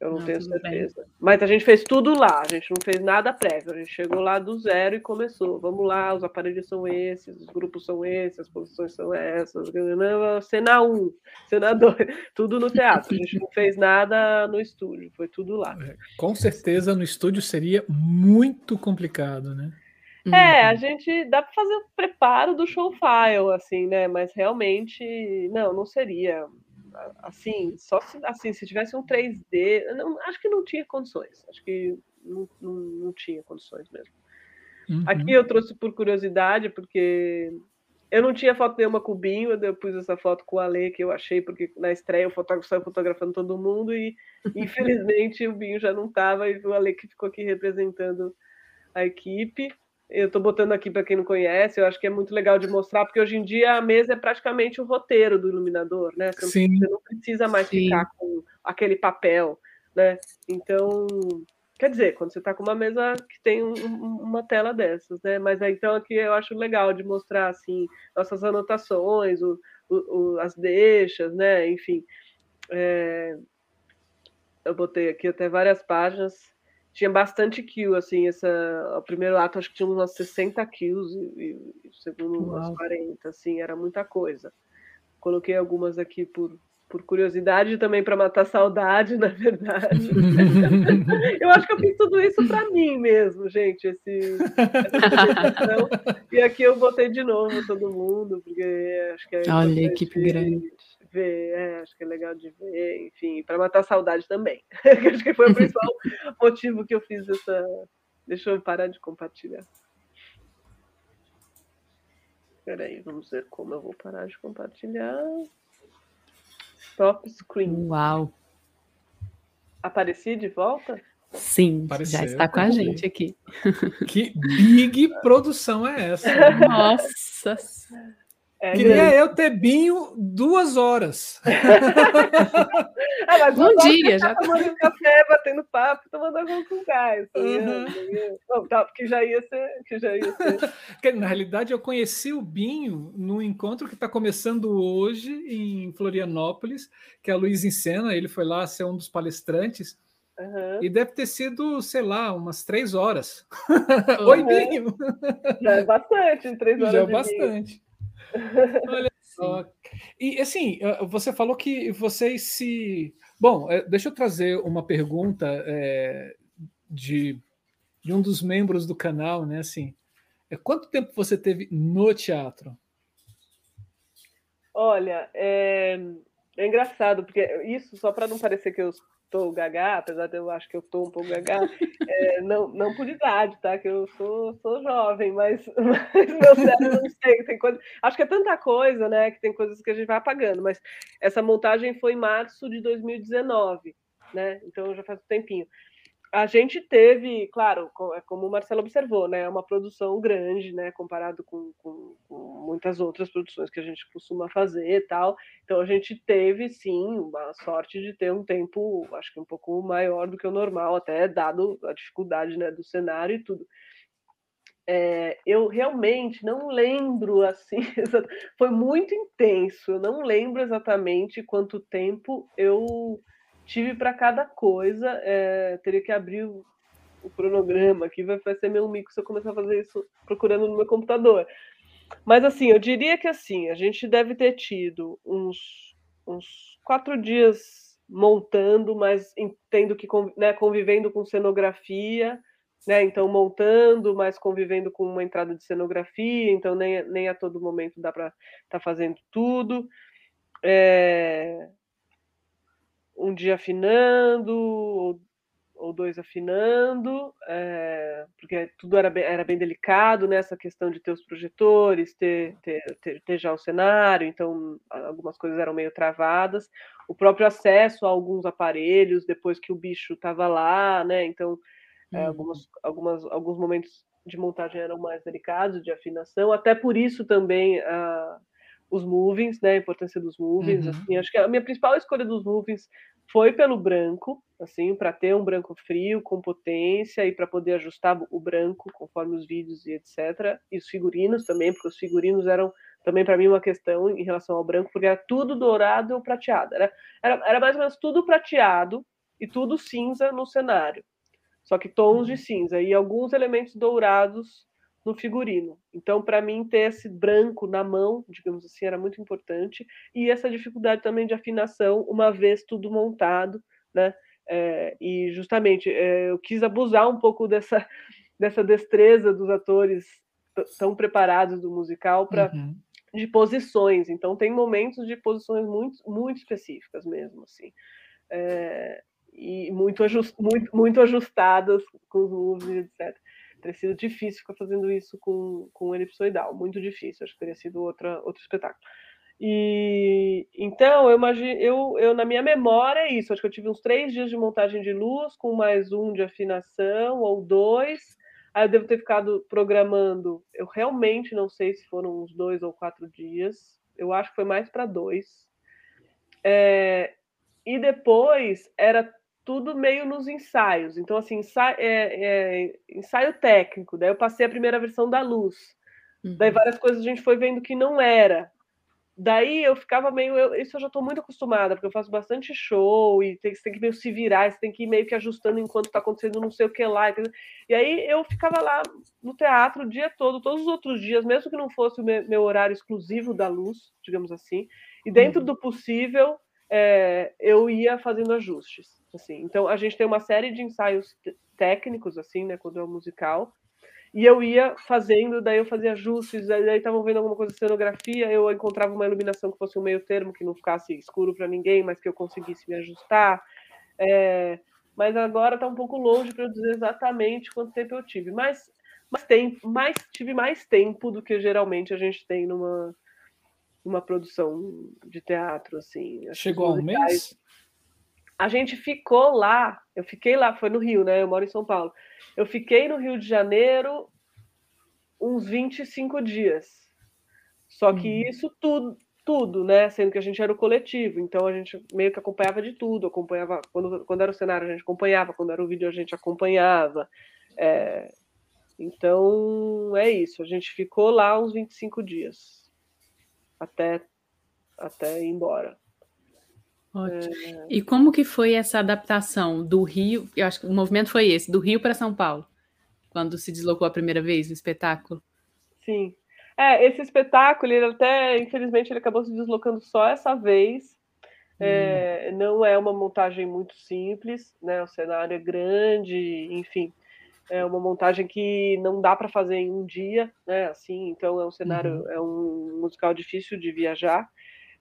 eu não, não tenho certeza. Bem. Mas a gente fez tudo lá, a gente não fez nada prévio, a gente chegou lá do zero e começou. Vamos lá, os aparelhos são esses, os grupos são esses, as posições são essas, cena 1, um, cena 2, tudo no teatro. A gente não fez nada no estúdio, foi tudo lá. É, com certeza no estúdio seria muito complicado, né? É, a uhum. gente dá para fazer o preparo do show file, assim, né? Mas realmente, não, não seria assim, só se, assim, se tivesse um 3D, não, acho que não tinha condições, acho que não, não, não tinha condições mesmo. Uhum. Aqui eu trouxe por curiosidade, porque eu não tinha foto nenhuma com o Binho, eu pus essa foto com o Ale, que eu achei, porque na estreia o fotógrafo saiu fotografando todo mundo, e infelizmente o Binho já não estava, e o Ale que ficou aqui representando a equipe. Eu estou botando aqui para quem não conhece, eu acho que é muito legal de mostrar, porque hoje em dia a mesa é praticamente o roteiro do iluminador, né? Você, Sim. Não, você não precisa mais Sim. ficar com aquele papel, né? Então, quer dizer, quando você está com uma mesa que tem um, uma tela dessas, né? Mas aí, então aqui eu acho legal de mostrar assim nossas anotações, o, o, o as deixas, né? Enfim, é... eu botei aqui até várias páginas tinha bastante kill, assim, essa, o primeiro ato acho que tinha umas 60 kills e, e o segundo umas 40, assim, era muita coisa. Coloquei algumas aqui por, por curiosidade também para matar saudade, na verdade. eu acho que eu fiz tudo isso para mim mesmo, gente, esse, essa E aqui eu botei de novo todo mundo, porque acho que é Olha, equipe grande. Ver, é, acho que é legal de ver, enfim, para matar a saudade também. acho que foi o principal motivo que eu fiz essa. Deixa eu parar de compartilhar. Peraí, vamos ver como eu vou parar de compartilhar. Top screen. Uau! Apareci de volta? Sim, Pareceu, já está com a gente aqui. Que big produção é essa? Nossa! É Queria grande. eu ter binho duas horas. é, um dia, já tomando café, batendo papo, tomando água com gás. Uhum. tá, que já ia ser. Que já ia ser. Na realidade, eu conheci o Binho no encontro que está começando hoje em Florianópolis, que é a Luiz Encena, ele foi lá ser um dos palestrantes. Uhum. E deve ter sido, sei lá, umas três horas. Uhum. Oi, Binho! Já é bastante, três horas. Já é bastante. Olha só. E assim, ah, você falou que vocês se. Bom, eh, deixa eu trazer uma pergunta é, de, de um dos membros do canal, né? Assim, é, quanto tempo você teve no teatro? Olha, é, é engraçado, porque isso, só para não parecer que eu estou gaga, apesar de eu acho que eu estou um pouco gaga, é, não, não por idade, tá? Que eu sou, sou jovem, mas, mas meu cérebro não sei, tem coisa. Acho que é tanta coisa, né? Que tem coisas que a gente vai apagando, mas essa montagem foi em março de 2019, né? Então já faz um tempinho a gente teve, claro, é como o Marcelo observou, né, é uma produção grande, né, comparado com, com, com, muitas outras produções que a gente costuma fazer e tal. Então a gente teve, sim, uma sorte de ter um tempo, acho que um pouco maior do que o normal, até dado a dificuldade, né, do cenário e tudo. É, eu realmente não lembro assim, foi muito intenso. Eu não lembro exatamente quanto tempo eu tive para cada coisa, é, teria que abrir o, o, cronograma aqui, vai, vai ser meu mico se eu começar a fazer isso procurando no meu computador. Mas assim, eu diria que assim, a gente deve ter tido uns, uns quatro dias montando, mas tendo que né, convivendo com cenografia, né? Então montando, mas convivendo com uma entrada de cenografia, então nem, nem a todo momento dá para estar tá fazendo tudo. É, um dia afinando, ou, ou dois afinando, é, porque tudo era bem, era bem delicado, né? Essa questão de ter os projetores, ter, ter, ter, ter já o cenário, então algumas coisas eram meio travadas. O próprio acesso a alguns aparelhos, depois que o bicho estava lá, né? Então, é, uhum. algumas, algumas, alguns momentos de montagem eram mais delicados, de afinação, até por isso também a os movings, né, a importância dos movings, uhum. assim, acho que a minha principal escolha dos movings foi pelo branco, assim, para ter um branco frio com potência e para poder ajustar o branco conforme os vídeos e etc. E os figurinos também, porque os figurinos eram também para mim uma questão em relação ao branco, porque era tudo dourado ou prateado, era, era, era mais ou menos tudo prateado e tudo cinza no cenário, só que tons de uhum. cinza e alguns elementos dourados no figurino. Então, para mim, ter esse branco na mão, digamos assim, era muito importante. E essa dificuldade também de afinação, uma vez tudo montado, né? É, e justamente é, eu quis abusar um pouco dessa, dessa destreza dos atores tão preparados do musical para uhum. de posições. Então, tem momentos de posições muito, muito específicas mesmo, assim. É, e muito, ajust, muito, muito ajustadas com os moves, etc teria sido difícil ficar fazendo isso com, com elipsoidal, muito difícil, acho que teria sido outra, outro espetáculo. E então eu imagino, eu, eu na minha memória é isso, acho que eu tive uns três dias de montagem de luz, com mais um de afinação, ou dois. Aí eu devo ter ficado programando, eu realmente não sei se foram uns dois ou quatro dias, eu acho que foi mais para dois. É, e depois era tudo meio nos ensaios. Então, assim, ensaio, é, é, ensaio técnico. Daí eu passei a primeira versão da luz. Uhum. Daí várias coisas a gente foi vendo que não era. Daí eu ficava meio. Eu, isso eu já estou muito acostumada, porque eu faço bastante show e tem, você tem que meio se virar, você tem que ir meio que ajustando enquanto está acontecendo não sei o que lá. E aí eu ficava lá no teatro o dia todo, todos os outros dias, mesmo que não fosse o meu, meu horário exclusivo da luz, digamos assim. E dentro uhum. do possível, é, eu ia fazendo ajustes assim. Então a gente tem uma série de ensaios técnicos assim, né, quando é um musical. E eu ia fazendo, daí eu fazia ajustes, daí estavam vendo alguma coisa de cenografia, eu encontrava uma iluminação que fosse um meio termo, que não ficasse escuro para ninguém, mas que eu conseguisse me ajustar. É, mas agora está um pouco longe para eu dizer exatamente quanto tempo eu tive. Mas, mas tem, mais, tive mais tempo do que geralmente a gente tem numa, numa produção de teatro. assim. Chegou a um mês? A gente ficou lá, eu fiquei lá, foi no Rio, né? Eu moro em São Paulo. Eu fiquei no Rio de Janeiro uns 25 dias. Só que uhum. isso tudo, tudo, né? Sendo que a gente era o coletivo, então a gente meio que acompanhava de tudo, acompanhava quando, quando era o cenário a gente acompanhava, quando era o vídeo a gente acompanhava. É... Então é isso, a gente ficou lá uns 25 dias até até ir embora. É... E como que foi essa adaptação do Rio? Eu acho que o movimento foi esse, do Rio para São Paulo, quando se deslocou a primeira vez o espetáculo. Sim, é, esse espetáculo, ele até, infelizmente, ele acabou se deslocando só essa vez. É, hum. Não é uma montagem muito simples, né? O cenário é grande, enfim, é uma montagem que não dá para fazer em um dia, né? Assim, então é um cenário, uhum. é um musical difícil de viajar.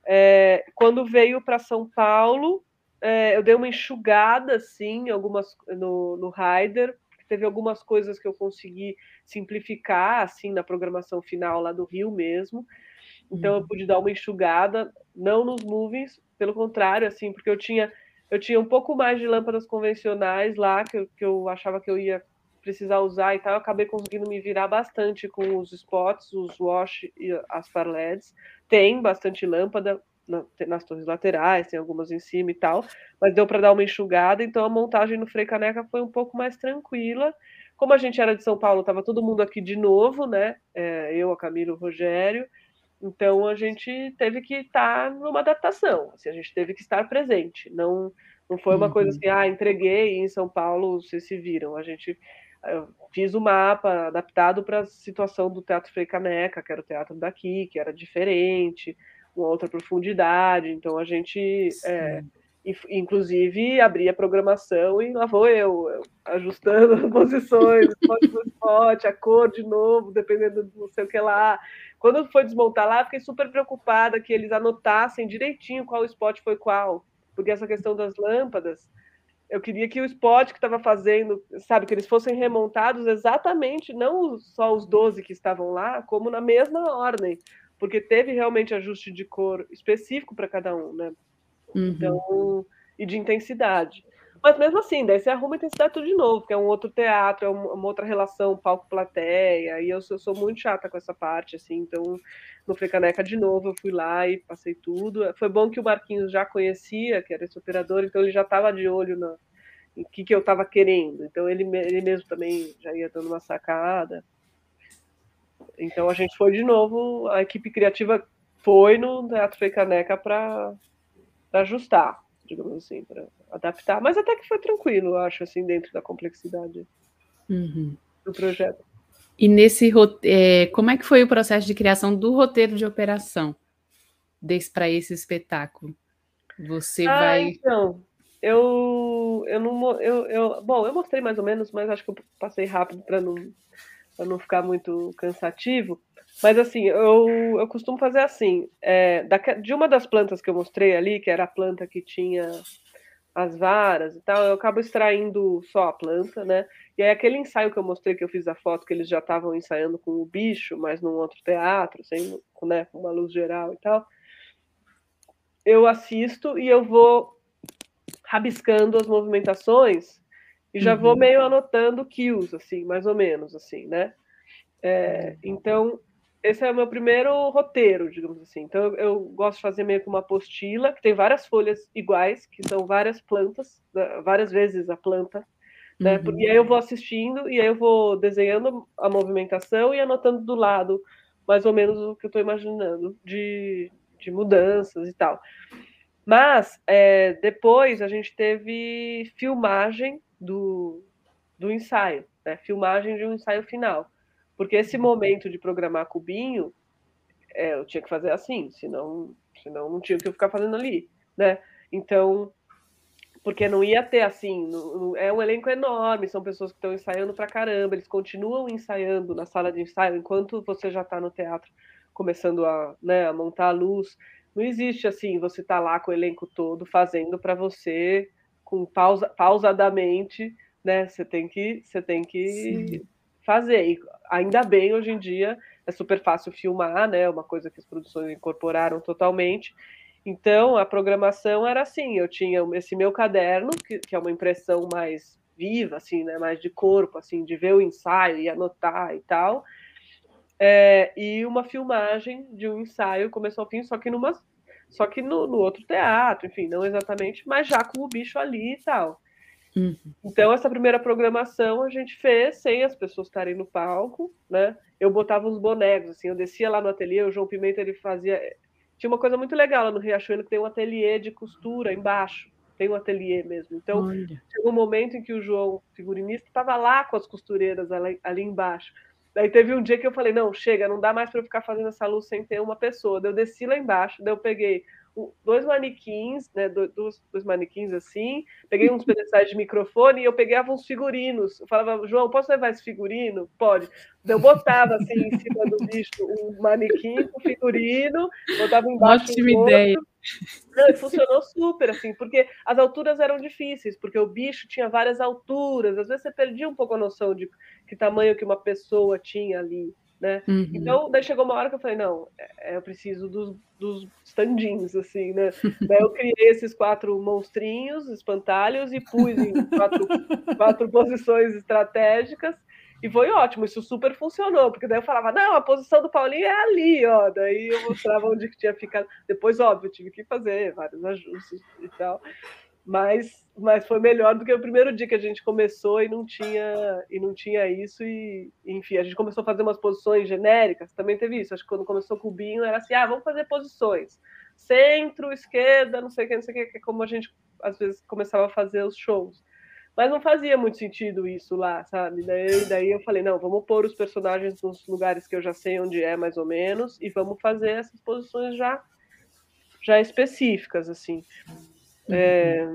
É, quando veio para São Paulo, é, eu dei uma enxugada, assim, algumas no, no Rider, teve algumas coisas que eu consegui simplificar assim na programação final lá do Rio mesmo. Então eu uhum. pude dar uma enxugada, não nos movies, pelo contrário, assim, porque eu tinha eu tinha um pouco mais de lâmpadas convencionais lá que eu, que eu achava que eu ia precisar usar e tal. Eu acabei conseguindo me virar bastante com os spots, os wash e as far LEDs. Tem bastante lâmpada, nas torres laterais, tem algumas em cima e tal, mas deu para dar uma enxugada, então a montagem no Frei Caneca foi um pouco mais tranquila. Como a gente era de São Paulo, estava todo mundo aqui de novo, né? É, eu, a Camila, o Rogério, então a gente teve que estar tá numa adaptação, assim, a gente teve que estar presente, não, não foi uma uhum. coisa assim, ah, entreguei em São Paulo, vocês se viram, a gente eu fiz o mapa adaptado para a situação do Teatro Frei Caneca, que era o teatro daqui, que era diferente, uma outra profundidade. Então a gente, é, inclusive, abria a programação e lá vou eu, eu ajustando as posições, spot por spot, a cor de novo, dependendo do não sei o que lá. Quando foi desmontar lá, fiquei super preocupada que eles anotassem direitinho qual spot foi qual, porque essa questão das lâmpadas eu queria que o spot que estava fazendo, sabe, que eles fossem remontados exatamente, não só os 12 que estavam lá, como na mesma ordem porque teve realmente ajuste de cor específico para cada um, né? Uhum. Então, e de intensidade. Mas mesmo assim, daí você arruma a intensidade tudo de novo, porque é um outro teatro, é uma outra relação palco-plateia, e eu sou, muito chata com essa parte, assim, então no Frecaneca de novo, eu fui lá e passei tudo. Foi bom que o Marquinhos já conhecia, que era esse operador, então ele já estava de olho na, que, que eu estava querendo, então ele, ele mesmo também já ia dando uma sacada. Então a gente foi de novo, a equipe criativa foi no Teatro Frei Caneca para ajustar, digamos assim, para adaptar, mas até que foi tranquilo, eu acho, assim, dentro da complexidade uhum. do projeto. E nesse é, como é que foi o processo de criação do roteiro de operação para esse espetáculo? Você ah, vai. Então, eu, eu não. Eu, eu, bom, eu mostrei mais ou menos, mas acho que eu passei rápido para não para não ficar muito cansativo. Mas assim, eu, eu costumo fazer assim, é, de uma das plantas que eu mostrei ali, que era a planta que tinha as varas e tal, eu acabo extraindo só a planta, né? E aí aquele ensaio que eu mostrei, que eu fiz a foto, que eles já estavam ensaiando com o bicho, mas num outro teatro, sem, né, uma luz geral e tal, eu assisto e eu vou rabiscando as movimentações e já uhum. vou meio anotando kills, assim, mais ou menos, assim, né? É, então, esse é o meu primeiro roteiro, digamos assim. Então, eu, eu, gosto de fazer meio que uma apostila, que tem várias folhas iguais, que são várias plantas, né, várias vezes a planta, né? Uhum. E aí eu vou assistindo, e aí eu vou desenhando a movimentação e anotando do lado, mais ou menos o que eu estou imaginando de, de mudanças e tal. Mas, é, depois, a gente teve filmagem do, do ensaio, né? filmagem de um ensaio final. Porque esse momento de programar cubinho, é, eu tinha que fazer assim, senão, senão não tinha o que eu ficar fazendo ali. Né? Então, porque não ia ter assim, é um elenco enorme, são pessoas que estão ensaiando pra caramba, eles continuam ensaiando na sala de ensaio enquanto você já está no teatro começando a, né, a montar a luz. Não existe assim, você tá lá com o elenco todo fazendo para você com pausa, pausadamente, né? Você tem que, você tem que Sim. fazer. E ainda bem hoje em dia é super fácil filmar, né? Uma coisa que as produções incorporaram totalmente. Então, a programação era assim, eu tinha esse meu caderno, que, que, é uma impressão mais viva, assim, né, mais de corpo, assim, de ver o ensaio e anotar e tal, é, e uma filmagem de um ensaio, começou ao fim, só que numa, só que no, no, outro teatro, enfim, não exatamente, mas já com o bicho ali e tal. Uhum. Então, essa primeira programação a gente fez sem as pessoas estarem no palco, né? Eu botava os bonecos, assim, eu descia lá no ateliê, o João Pimenta, ele fazia tinha uma coisa muito legal lá no Riachuelo, que tem um ateliê de costura embaixo. Tem um ateliê mesmo. Então, Olha. chegou um momento em que o João, figurinista, estava lá com as costureiras ali, ali embaixo. Daí teve um dia que eu falei, não, chega, não dá mais para eu ficar fazendo essa luz sem ter uma pessoa. Daí eu desci lá embaixo, daí eu peguei dois manequins, né, dois, dois manequins assim, peguei uns pedestais de microfone e eu pegava uns figurinos. Eu falava, João, posso levar esse figurino? Pode. Eu botava assim em cima do bicho um manequim com figurino, botava embaixo. Ótima um ideia. Não, e funcionou super, assim, porque as alturas eram difíceis, porque o bicho tinha várias alturas, às vezes você perdia um pouco a noção de que tamanho que uma pessoa tinha ali né? Uhum. Então, daí chegou uma hora que eu falei, não, é, eu preciso dos, dos standins, assim, né? daí eu criei esses quatro monstrinhos, espantalhos, e pus em quatro, quatro posições estratégicas, e foi ótimo, isso super funcionou, porque daí eu falava, não, a posição do Paulinho é ali, ó, daí eu mostrava onde que tinha ficado, depois, óbvio, eu tive que fazer vários ajustes e tal, mas, mas foi melhor do que o primeiro dia que a gente começou e não tinha e não tinha isso. E enfim a gente começou a fazer umas posições genéricas também teve isso. Acho que quando começou com o Binho era assim ah vamos fazer posições. Centro esquerda não sei o que não sei o que, que é como a gente às vezes começava a fazer os shows. Mas não fazia muito sentido isso lá sabe? Daí daí eu falei não vamos pôr os personagens nos lugares que eu já sei onde é mais ou menos e vamos fazer essas posições já já específicas assim é,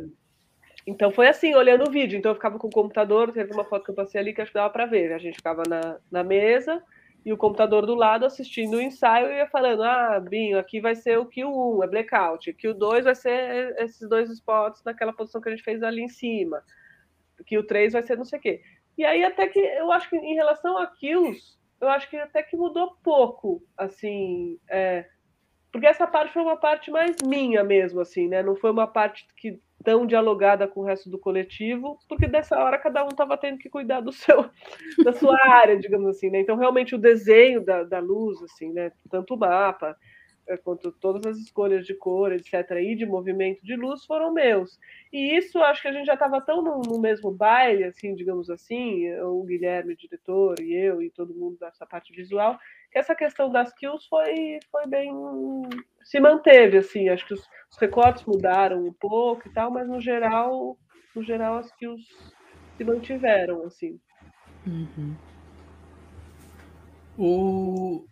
então foi assim, olhando o vídeo. Então eu ficava com o computador, teve uma foto que eu passei ali que acho que dava para ver. A gente ficava na, na mesa e o computador do lado assistindo o ensaio e ia falando: ah, Binho, aqui vai ser o Q1, é blackout. Q2 vai ser esses dois spots naquela posição que a gente fez ali em cima. Q3 vai ser não sei o quê. E aí, até que eu acho que em relação a kills, eu acho que até que mudou pouco, assim. É, porque essa parte foi uma parte mais minha mesmo, assim, né? Não foi uma parte que tão dialogada com o resto do coletivo, porque dessa hora cada um estava tendo que cuidar do seu, da sua área, digamos assim, né? Então realmente o desenho da, da luz, assim, né? Tanto o mapa quanto todas as escolhas de cor, etc., e de movimento de luz foram meus. E isso acho que a gente já estava tão no, no, mesmo baile, assim, digamos assim, o Guilherme, o diretor, e eu, e todo mundo dessa parte visual, que essa questão das kills foi, foi bem. se manteve, assim. Acho que os, os recortes mudaram um pouco e tal, mas no geral, no geral as kills se mantiveram, assim. Uhum. O...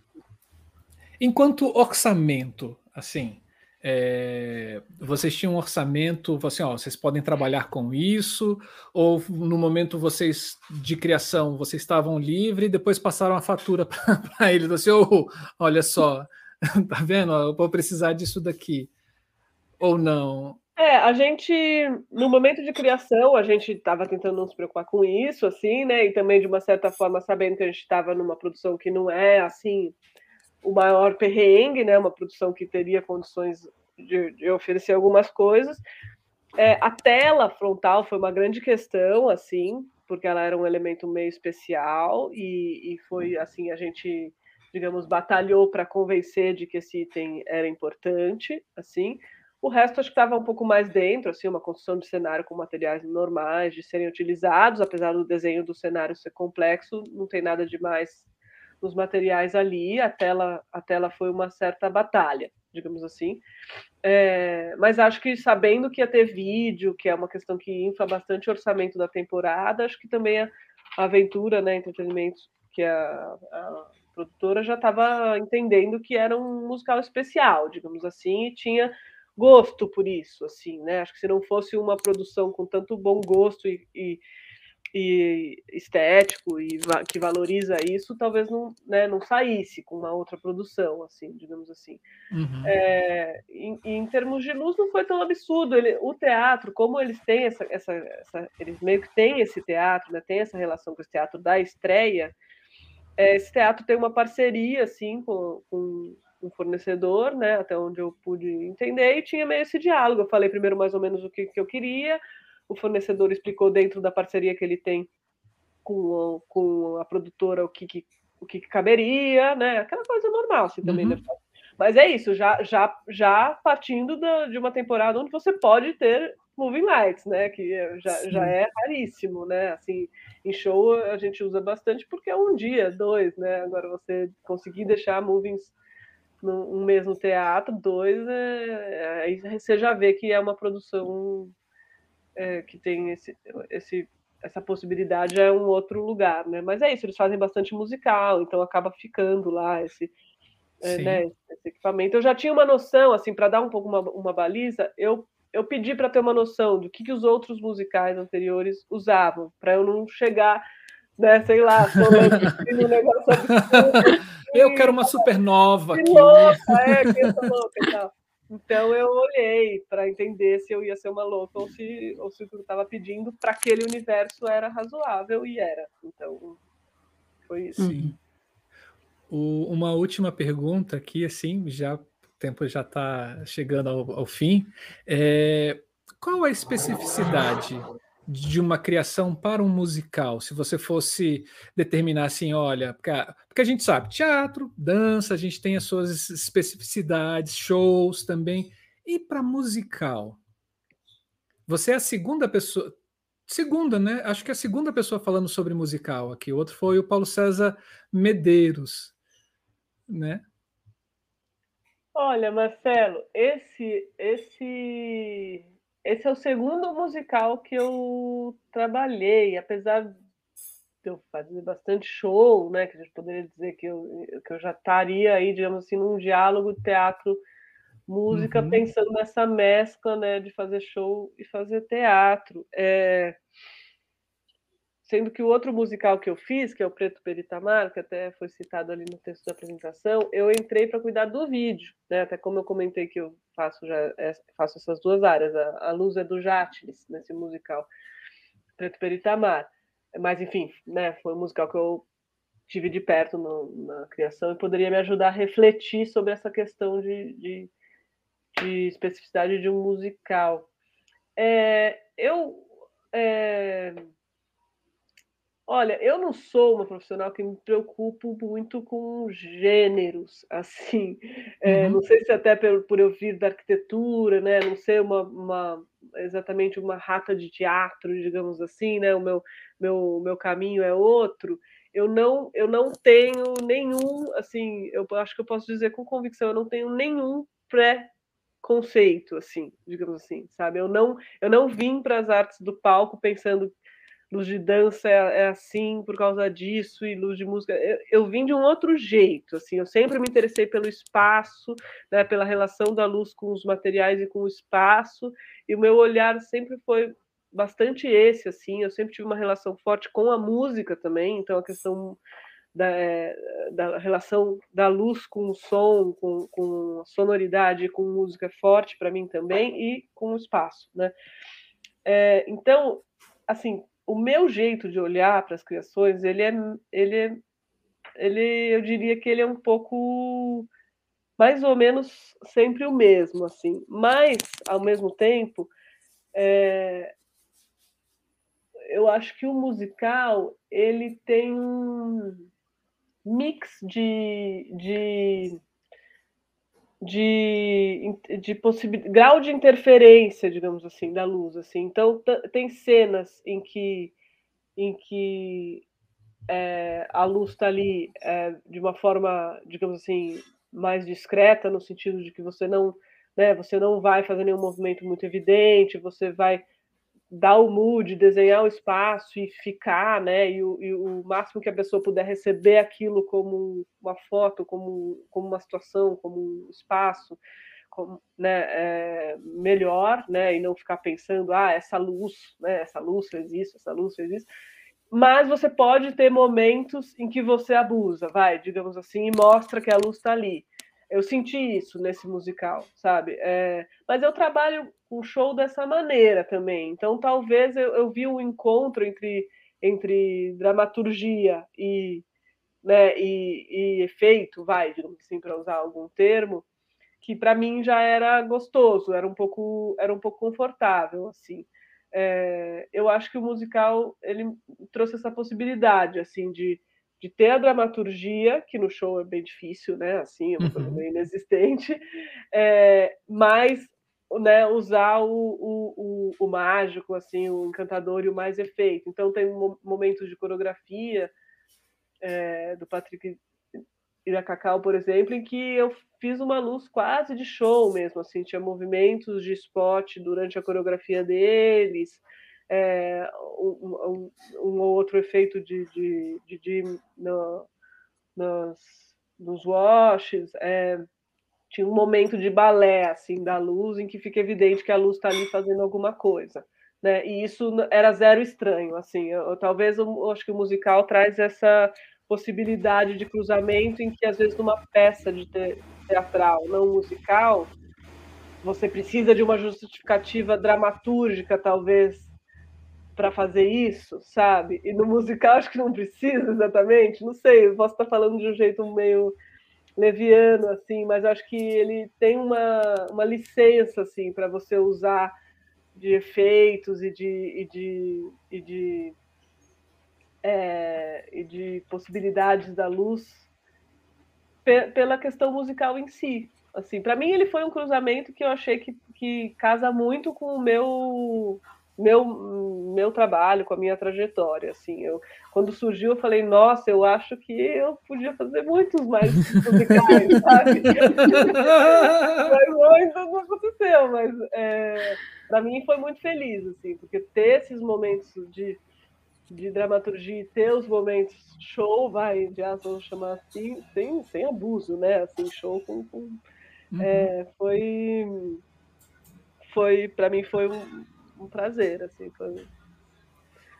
Enquanto orçamento, assim, é, vocês tinham um orçamento, assim, ó, vocês podem trabalhar com isso, ou no momento vocês de criação, vocês estavam livres e depois passaram a fatura para eles, assim, oh, olha só, tá vendo? Eu vou precisar disso daqui. Ou não? É, a gente, no momento de criação, a gente estava tentando não se preocupar com isso, assim, né? E também, de uma certa forma, sabendo que a gente estava numa produção que não é, assim, o maior perrengue, né? Uma produção que teria condições de, de oferecer algumas coisas. É, a tela frontal foi uma grande questão, assim, porque ela era um elemento meio especial e, e foi assim a gente, digamos, batalhou para convencer de que esse item era importante, assim. O resto acho que estava um pouco mais dentro, assim, uma construção de cenário com materiais normais de serem utilizados, apesar do desenho do cenário ser complexo, não tem nada de mais nos materiais ali, a tela, a tela foi uma certa batalha, digamos assim. É, mas acho que sabendo que ia ter vídeo, que é uma questão que infla bastante o orçamento da temporada, acho que também a, a aventura, né, entretenimento, que a, a produtora já estava entendendo que era um musical especial, digamos assim, e tinha gosto por isso, assim, né? Acho que se não fosse uma produção com tanto bom gosto e, e, e estético e va que valoriza isso, talvez não, né, não saísse com uma outra produção, assim, digamos assim. Uhum. É, em, em, termos de luz, não foi tão absurdo. Ele, o teatro, como eles têm essa, essa, essa, eles meio que têm esse teatro, né, tem essa relação com esse teatro da estreia. É, esse teatro tem uma parceria, assim, com, com um fornecedor, né, até onde eu pude entender, e tinha meio esse diálogo. Eu falei primeiro mais ou menos o que, que eu queria, o fornecedor explicou dentro da parceria que ele tem com, com a produtora o que, que o que, que, caberia, né? Aquela coisa normal, assim, também. Uhum. Né? Mas é isso, já, já, já partindo da, de uma temporada onde você pode ter moving lights, né? Que já, já é raríssimo, né? Assim, em show a gente usa bastante porque é um dia, dois, né? Agora você conseguir deixar movings um mês no teatro, dois, é, aí você já vê que é uma produção é, que tem esse, esse, essa possibilidade é um outro lugar, né? Mas é isso, eles fazem bastante musical, então acaba ficando lá esse, é, né, esse equipamento. Eu já tinha uma noção, assim, para dar um pouco uma, uma baliza, eu eu pedi para ter uma noção do que, que os outros musicais anteriores usavam, para eu não chegar, né, sei lá, um negócio absurdo. Eu quero uma supernova. Que aqui. louca, é, que louca e tal. Então eu olhei para entender se eu ia ser uma louca ou se, ou se o que eu estava pedindo para aquele universo era razoável e era. Então foi isso. Sim. O, uma última pergunta aqui, assim, já o tempo já está chegando ao, ao fim. É, qual a especificidade de uma criação para um musical, se você fosse determinar assim, olha, porque a, gente sabe, teatro, dança, a gente tem as suas especificidades, shows também, e para musical? Você é a segunda pessoa, segunda, né? Acho que é a segunda pessoa falando sobre musical aqui. O outro foi o Paulo César Medeiros, né? Olha, Marcelo, esse esse esse é o segundo musical que eu trabalhei, apesar de eu fazer bastante show, né? Que a gente poderia dizer que eu, que eu já estaria aí, digamos assim, num diálogo teatro música, uhum. pensando nessa mescla, né, de fazer show e fazer teatro. É, Sendo que o outro musical que eu fiz, que é o Preto Peritamar, que até foi citado ali no texto da apresentação, eu entrei para cuidar do vídeo, né? Até como eu comentei que eu faço já faço essas duas áreas. A, a luz é do Jatles nesse musical Preto Peritamar. Mas enfim, né? Foi um musical que eu tive de perto no, na criação e poderia me ajudar a refletir sobre essa questão de, de, de especificidade de um musical. É, eu é, Olha, eu não sou uma profissional que me preocupo muito com gêneros, assim. É, Não sei se até por, por eu vir da arquitetura, né? Não ser uma, uma, exatamente uma rata de teatro, digamos assim, né? O meu, meu, meu caminho é outro. Eu não, eu não tenho nenhum, assim, eu acho que eu posso dizer com convicção, eu não tenho nenhum pré conceito assim, digamos assim, sabe? Eu não, eu não vim para as artes do palco pensando luz de dança é, é, assim por causa disso e luz de música. Eu, eu, vim de um outro jeito, assim. Eu sempre me interessei pelo espaço, né, pela relação da luz com os materiais e com o espaço. E o meu olhar sempre foi bastante esse, assim. Eu sempre tive uma relação forte com a música também. Então a questão da, da relação da luz com o som, com, com a sonoridade, com música forte para mim também e com o espaço, né? É, então, assim, o meu jeito de olhar para as criações, ele é, ele é, ele, eu diria que ele é um pouco mais ou menos sempre o mesmo, assim. Mas, ao mesmo tempo, é, eu acho que o musical ele tem um mix de, de de, de possibilidade, grau de interferência, digamos assim, da luz. Assim. Então, tem cenas em que, em que é, a luz está ali é, de uma forma, digamos assim, mais discreta, no sentido de que você não, né, você não vai fazer nenhum movimento muito evidente, você vai dar o mood, desenhar o espaço e ficar, né? E o, e o, máximo que a pessoa puder receber aquilo como uma foto, como, como uma situação, como um espaço, com, né, é, melhor, né, e não ficar pensando, ah, essa luz, né, essa luz fez isso, essa luz fez isso. Mas você pode ter momentos em que você abusa, vai, digamos assim, e mostra que a luz está ali. Eu senti isso nesse musical, sabe? É, mas eu trabalho com show dessa maneira também. Então, talvez eu, eu vi um encontro entre, entre dramaturgia e, né, e, e efeito, vai, digamos assim, para usar algum termo, que para mim já era gostoso, era um pouco, era um pouco confortável, assim. É, eu acho que o musical ele trouxe essa possibilidade, assim, de, de ter a dramaturgia, que no show é bem difícil, né? Assim, é uma coisa uhum. meio inexistente, é, mas né, usar o, o, o, o, mágico, assim, o encantador e o mais efeito. Então tem momentos de coreografia é, do Patrick Iracacau, por exemplo, em que eu fiz uma luz quase de show mesmo, assim, tinha movimentos de spot durante a coreografia deles, é, um, um, um, outro efeito de, de, de, de no, nos, nos washes, é, tinha um momento de balé assim da luz em que fica evidente que a luz está ali fazendo alguma coisa. Né? E isso era zero estranho, assim. Eu, eu, talvez eu, acho que o musical traz essa possibilidade de cruzamento em que às vezes numa peça de teatral não musical você precisa de uma justificativa dramatúrgica talvez para fazer isso, sabe? E no musical acho que não precisa exatamente, não sei, eu posso estar falando de um jeito meio leviano assim, mas acho que ele tem uma, uma licença assim para você usar de efeitos e de, e de, e de é, e de possibilidades da luz pe pela questão musical em si. Assim, para mim ele foi um cruzamento que eu achei que, que casa muito com o meu meu meu trabalho, com a minha trajetória, assim. Eu quando surgiu eu falei, nossa, eu acho que eu podia fazer muitos mais musicais, sabe? mas ainda não aconteceu, mas é, para mim foi muito feliz, assim, porque ter esses momentos de de dramaturgia e ter os momentos show, vai, de vamos chamar assim, sem, sem abuso, né? Assim, show com. com uhum. é, foi. Foi, para mim, foi um, um, prazer, assim. Foi...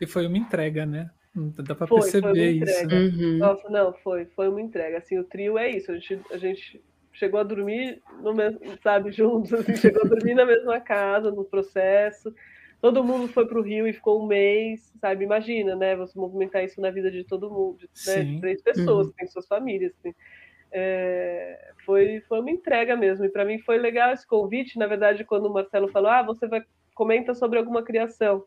E foi uma entrega, né? Dá para perceber foi isso. Uhum. Nossa, não, foi, foi uma entrega. Assim, o trio é isso. A gente, a gente chegou a dormir no mesmo, sabe, juntos, assim, chegou a dormir na mesma casa, no processo todo mundo foi para o Rio e ficou um mês, sabe? Imagina, né? Você movimentar isso na vida de todo mundo, né? de três pessoas, uhum. tem suas famílias. Assim. É, foi, foi uma entrega mesmo. E para mim foi legal esse convite. Na verdade, quando o Marcelo falou, ah, você vai comenta sobre alguma criação.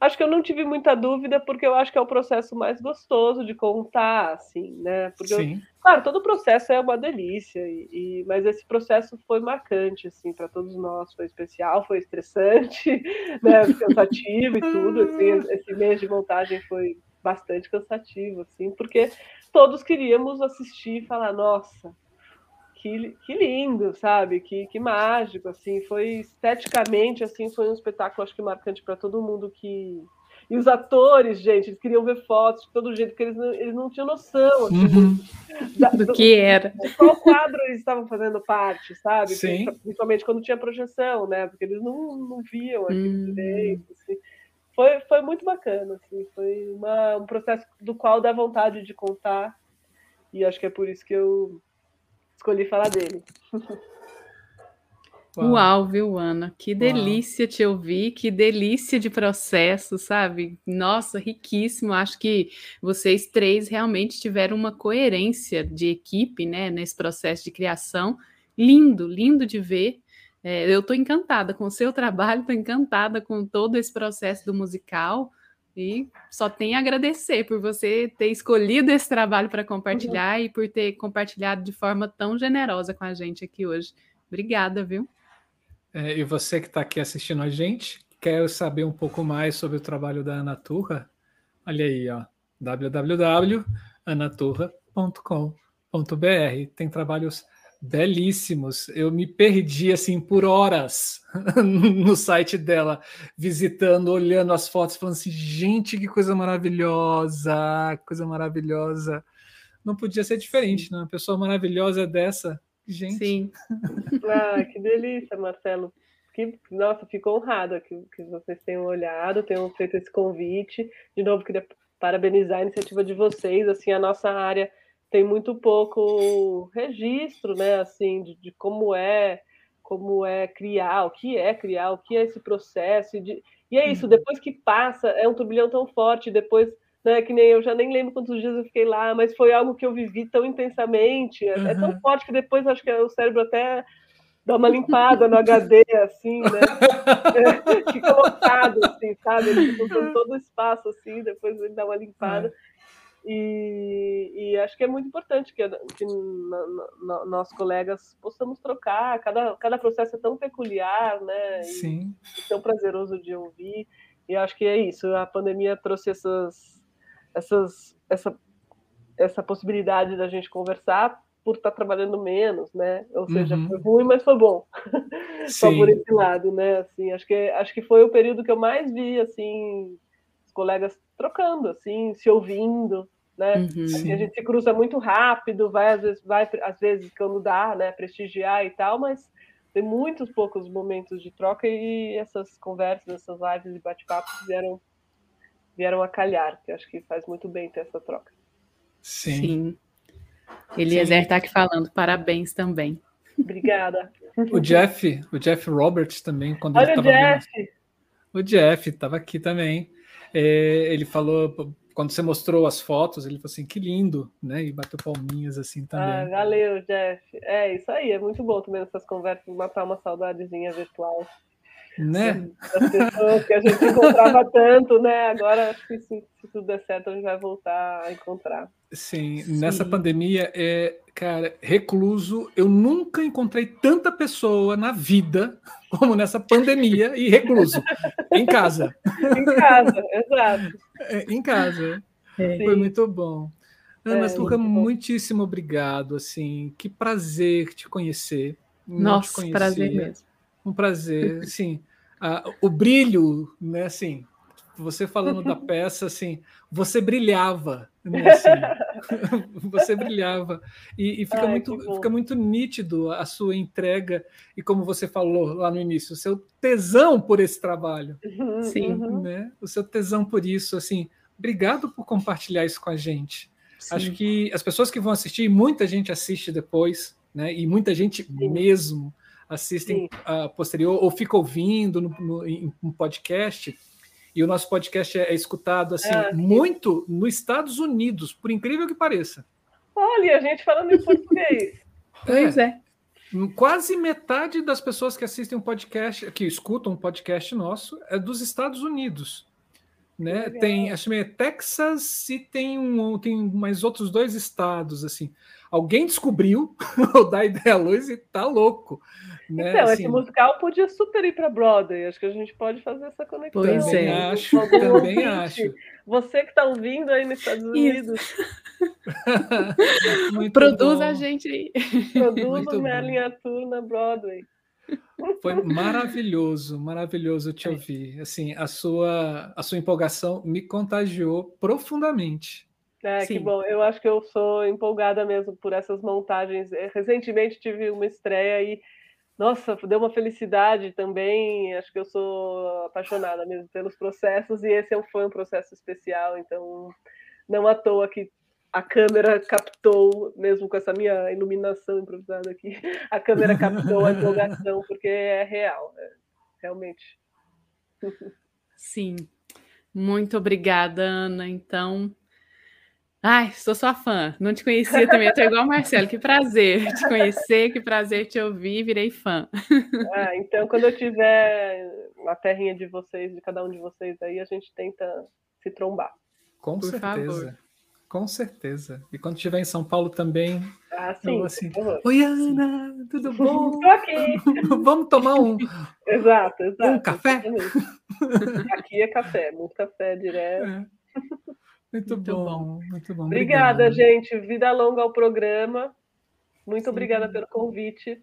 Acho que eu não tive muita dúvida, porque eu acho que é o processo mais gostoso de contar, assim, né? Porque, eu, claro, todo o processo é uma delícia, e, e, mas esse processo foi marcante, assim, para todos nós. Foi especial, foi estressante, né? Cansativo e tudo. Assim, esse mês de montagem foi bastante cansativo, assim, porque todos queríamos assistir e falar, nossa, que, que lindo, sabe? Que, que mágico, assim, foi esteticamente, assim, foi um espetáculo, acho que marcante para todo mundo que e os atores, gente, eles queriam ver fotos de todo jeito, porque eles não, eles não tinham noção assim, uhum. da, do, do, que era. Qual quadro eles estavam fazendo parte, sabe? Sim. Principalmente quando tinha projeção, né? Porque eles não, não viam aquilo uhum. direito. Assim. Foi, foi muito bacana, assim, foi uma, um processo do qual dá vontade de contar, e acho que é por isso que eu escolhi falar dele. Uau. Uau, viu, Ana? Que delícia Uau. te ouvir, que delícia de processo, sabe? Nossa, riquíssimo. Acho que vocês três realmente tiveram uma coerência de equipe, né, nesse processo de criação. Lindo, lindo de ver. É, eu estou encantada com o seu trabalho, estou encantada com todo esse processo do musical. E só tenho a agradecer por você ter escolhido esse trabalho para compartilhar uhum. e por ter compartilhado de forma tão generosa com a gente aqui hoje. Obrigada, viu? É, e você que está aqui assistindo a gente, quer saber um pouco mais sobre o trabalho da Ana Turra? Olha aí, ó, www.anaturra.com.br. Tem trabalhos belíssimos. Eu me perdi assim por horas no site dela, visitando, olhando as fotos, falando assim: gente, que coisa maravilhosa, coisa maravilhosa. Não podia ser diferente, né? Uma pessoa maravilhosa dessa Gente. Sim. Ah, que delícia, Marcelo. Que, nossa, fico honrada que, que vocês tenham olhado, tenham feito esse convite. De novo, queria parabenizar a iniciativa de vocês. Assim, a nossa área tem muito pouco registro, né? Assim, de, de como é, como é criar, o que é criar, o que é esse processo. E, de, e é isso. Uhum. Depois que passa, é um turbilhão tão forte. Depois né? Que nem eu já nem lembro quantos dias eu fiquei lá, mas foi algo que eu vivi tão intensamente. É, uhum. é tão forte que depois acho que o cérebro até dá uma limpada no HD, assim, né? É, fica lotado, assim, sabe? Ele fica todo o espaço, assim, depois ele dá uma limpada. É. E, e, acho que é muito importante que, que nós colegas possamos trocar. Cada, cada processo é tão peculiar, né? E, Sim. E tão prazeroso de ouvir. E acho que é isso. A pandemia trouxe essas essas, essa, essa possibilidade da gente conversar por estar trabalhando menos, né? Ou seja, uhum. foi ruim, mas foi bom. Só por esse lado, né? Assim, acho que acho que foi o período que eu mais vi assim os colegas trocando, assim, se ouvindo, né? Uhum. Assim, a gente se cruza muito rápido, vai às vezes vai às vezes quando dá, né, prestigiar e tal, mas tem muitos poucos momentos de troca e essas conversas, essas lives e bate-papos vieram vieram a calhar, que acho que faz muito bem ter essa troca. Sim. Sim. Eliezer está aqui falando, parabéns também. Obrigada. O Jeff, o Jeff Roberts também, quando Olha ele o Jeff. Vendo... O Jeff estava aqui também. É, ele falou, quando você mostrou as fotos, ele falou assim, que lindo, né? E bateu palminhas assim também. Ah, valeu, Jeff. É isso aí, é muito bom também essas conversas, matar uma saudadezinha virtual. Né? As pessoas que a gente encontrava tanto, né? Agora acho que se, se, tudo der certo, a gente vai voltar a encontrar. Sim, Sim. nessa pandemia, é, cara, recluso, eu nunca encontrei tanta pessoa na vida como nessa pandemia e recluso, em casa. Em casa, exato. É, em casa. É. Foi muito bom. Ana é, Luca, muitíssimo obrigado. Assim, que prazer te conhecer. Nossa, prazer mesmo. Um prazer, sim. Ah, o brilho, né, assim, você falando da peça, assim, você brilhava, né, assim, você brilhava. E, e fica, Ai, muito, fica muito nítido a sua entrega e como você falou lá no início, o seu tesão por esse trabalho, uhum, sim, né, o seu tesão por isso, assim, obrigado por compartilhar isso com a gente. Sim. Acho que as pessoas que vão assistir, muita gente assiste depois, né, e muita gente sim. mesmo assistem uh, posterior ou fica ouvindo no, no, em um podcast. E o nosso podcast é, é escutado assim é, muito nos Estados Unidos, por incrível que pareça. Olha, a gente falando em português. pois é. Quase metade das pessoas que assistem um podcast, que escutam um podcast nosso, é dos Estados Unidos. Né? Tem, acho que é Texas e tem, um, tem mais outros dois estados assim. Alguém descobriu o da ideia luz e tá louco. Né? Então, assim, esse musical podia super ir para Broadway. Acho que a gente pode fazer essa conexão. Pois também é. acho, também acho. Você que está ouvindo aí nos Estados Unidos. Produz bom. a gente. Produz o Merlin Arthur na Broadway. Foi maravilhoso, maravilhoso te ouvir. Assim, a sua, a sua empolgação me contagiou profundamente. É, Sim. que bom. Eu acho que eu sou empolgada mesmo por essas montagens. Recentemente tive uma estreia e nossa, deu uma felicidade também. Acho que eu sou apaixonada mesmo pelos processos e esse é foi um processo especial, então não à toa que a câmera captou, mesmo com essa minha iluminação improvisada aqui, a câmera captou a empolgação, porque é real, é, realmente. Sim. Muito obrigada, Ana. Então, Ai, sou sua fã. Não te conhecia também. Eu tô igual o Marcelo. Que prazer te conhecer, que prazer te ouvir. Virei fã. Ah, então, quando eu tiver na terrinha de vocês, de cada um de vocês aí, a gente tenta se trombar. Com Por certeza. Favor. Com certeza. E quando estiver em São Paulo também. Ah, sim. Assim, Oi, Ana, tudo bom? Estou aqui. Vamos tomar um. Exato, exato. Um café? Aqui é café, muito café direto. É. Muito, muito bom, bom, muito bom. Obrigada, Obrigado. gente. Vida longa ao programa. Muito Sim. obrigada pelo convite.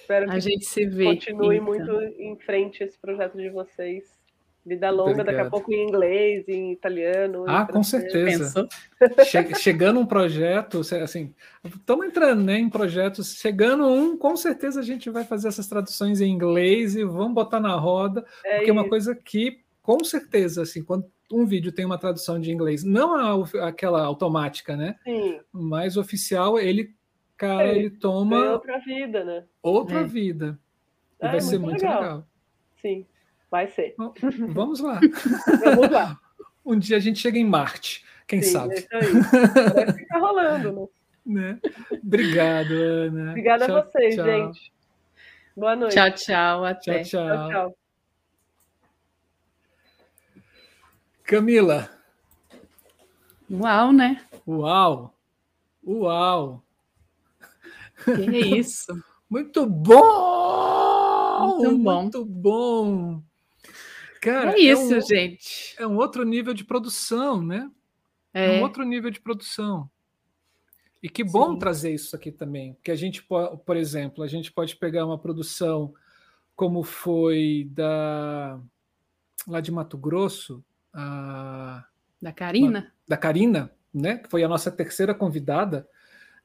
Espero que a gente se vê. Continue então. muito em frente esse projeto de vocês. Vida longa, Obrigado. daqui a pouco em inglês, em italiano. Ah, com certeza. Che chegando um projeto, assim, estamos entrando né, em projetos, chegando um, com certeza a gente vai fazer essas traduções em inglês e vamos botar na roda, é porque isso. é uma coisa que, com certeza, assim, quando um vídeo tem uma tradução de inglês, não a, aquela automática, né? Sim. Mas oficial, ele, cara, é, ele toma. outra vida, né? Outra é. vida. E vai ser muito legal. legal. Sim. Vai ser. Vamos lá. Vamos lá. um dia a gente chega em Marte, quem Sim, sabe? É isso aí. Vai ficar rolando, né? né? Obrigado, Ana. Obrigada tchau, a vocês, tchau. gente. Boa noite. Tchau, tchau. Até. Tchau, tchau. tchau, tchau. Camila. Uau, né? Uau. Uau. Que é isso? Muito bom! Muito bom. Muito bom. Cara, é isso, é um, gente. É um outro nível de produção, né? É. é um outro nível de produção. E que bom Sim. trazer isso aqui também, porque a gente por exemplo, a gente pode pegar uma produção como foi da lá de Mato Grosso, a da Karina, da Karina, né, que foi a nossa terceira convidada,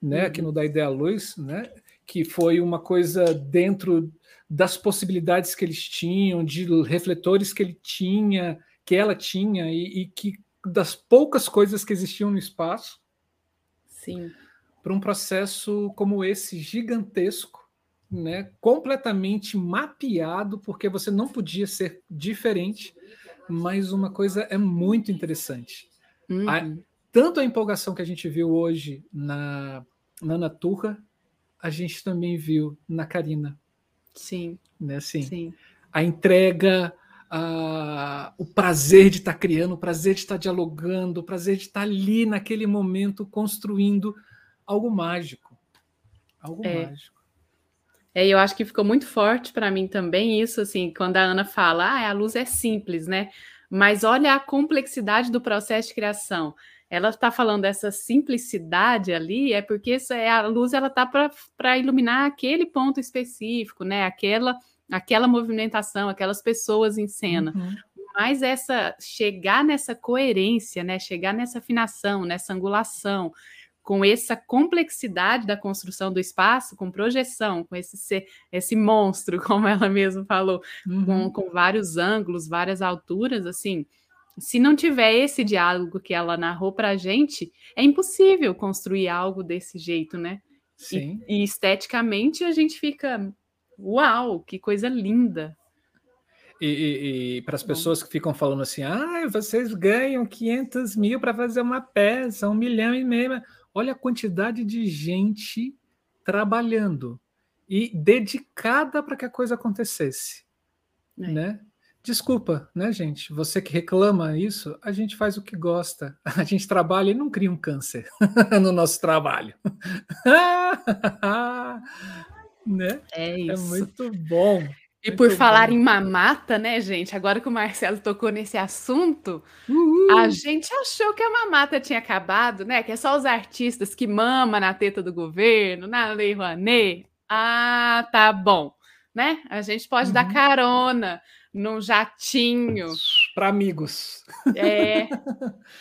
né, uhum. aqui no da Ideia Luz, né, que foi uma coisa dentro das possibilidades que eles tinham, de refletores que ele tinha, que ela tinha, e, e que das poucas coisas que existiam no espaço. Sim. Para um processo como esse gigantesco, né, completamente mapeado, porque você não podia ser diferente, mas uma coisa é muito interessante. Uhum. A, tanto a empolgação que a gente viu hoje na, na Naturra, a gente também viu na Karina. Sim. Né? Assim, Sim. A entrega, a, o prazer de estar tá criando, o prazer de estar tá dialogando, o prazer de estar tá ali naquele momento construindo algo mágico. Algo é. mágico. É, eu acho que ficou muito forte para mim também isso, assim, quando a Ana fala, ah, a luz é simples, né? Mas olha a complexidade do processo de criação ela está falando dessa simplicidade ali, é porque isso é, a luz ela está para iluminar aquele ponto específico, né? Aquela, aquela movimentação, aquelas pessoas em cena. Uhum. Mas essa chegar nessa coerência, né? Chegar nessa afinação, nessa angulação, com essa complexidade da construção do espaço, com projeção, com esse ser, esse monstro, como ela mesma falou, uhum. com, com vários ângulos, várias alturas, assim se não tiver esse diálogo que ela narrou para a gente, é impossível construir algo desse jeito, né? Sim. E, e esteticamente a gente fica, uau, que coisa linda. E, e, e para as pessoas que ficam falando assim, ah, vocês ganham 500 mil para fazer uma peça, um milhão e meio. Olha a quantidade de gente trabalhando e dedicada para que a coisa acontecesse, é. né? Desculpa, né, gente? Você que reclama isso, a gente faz o que gosta. A gente trabalha e não cria um câncer no nosso trabalho. né? É isso. É muito bom. E por falar em mamata, né, gente? Agora que o Marcelo tocou nesse assunto, Uhul. a gente achou que a mamata tinha acabado, né? Que é só os artistas que mamam na teta do governo, na Lei Rouanet. Ah, tá bom, né? A gente pode uhum. dar carona num jatinho. Para amigos. É.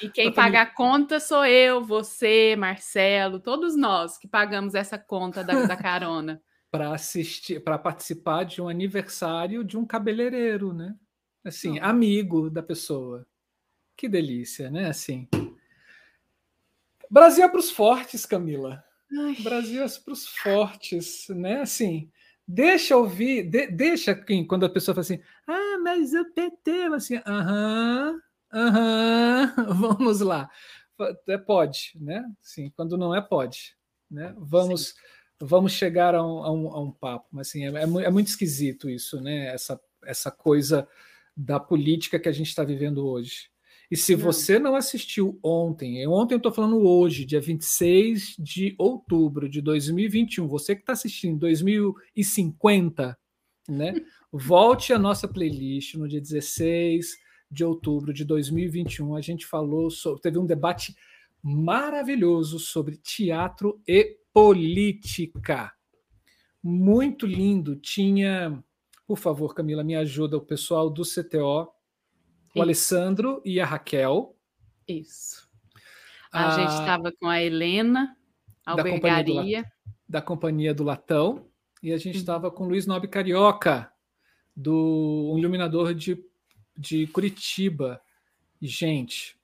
E quem paga a conta sou eu, você, Marcelo, todos nós que pagamos essa conta da, da carona. Para assistir, para participar de um aniversário de um cabeleireiro, né? Assim, Não. amigo da pessoa. Que delícia, né? Assim. Brasil é para os fortes, Camila. Ai. Brasil é para os fortes, né? Assim, Deixa ouvir, de, deixa quando a pessoa fala assim, ah, mas o PT, assim, aham, aham, vamos lá. É, pode, né? Sim, quando não é, pode. Né? Vamos, vamos chegar a um, a um, a um papo, mas assim, é, é, é, muito esquisito isso, né? Essa, essa coisa da política que a gente está vivendo hoje. E se não. você não assistiu ontem, ontem eu estou falando hoje, dia 26 de outubro de 2021, você que está assistindo 2050, né? Volte à nossa playlist no dia 16 de outubro de 2021. A gente falou sobre, teve um debate maravilhoso sobre teatro e política. Muito lindo. Tinha, por favor, Camila, me ajuda, o pessoal do CTO O Alessandro e a Raquel. Isso. A, a gente estava com a Helena, a albergaria. Da companhia do, da companhia do Latão. E a gente estava uhum. com o Luiz Nobre Carioca, do um iluminador de, de Curitiba. Gente,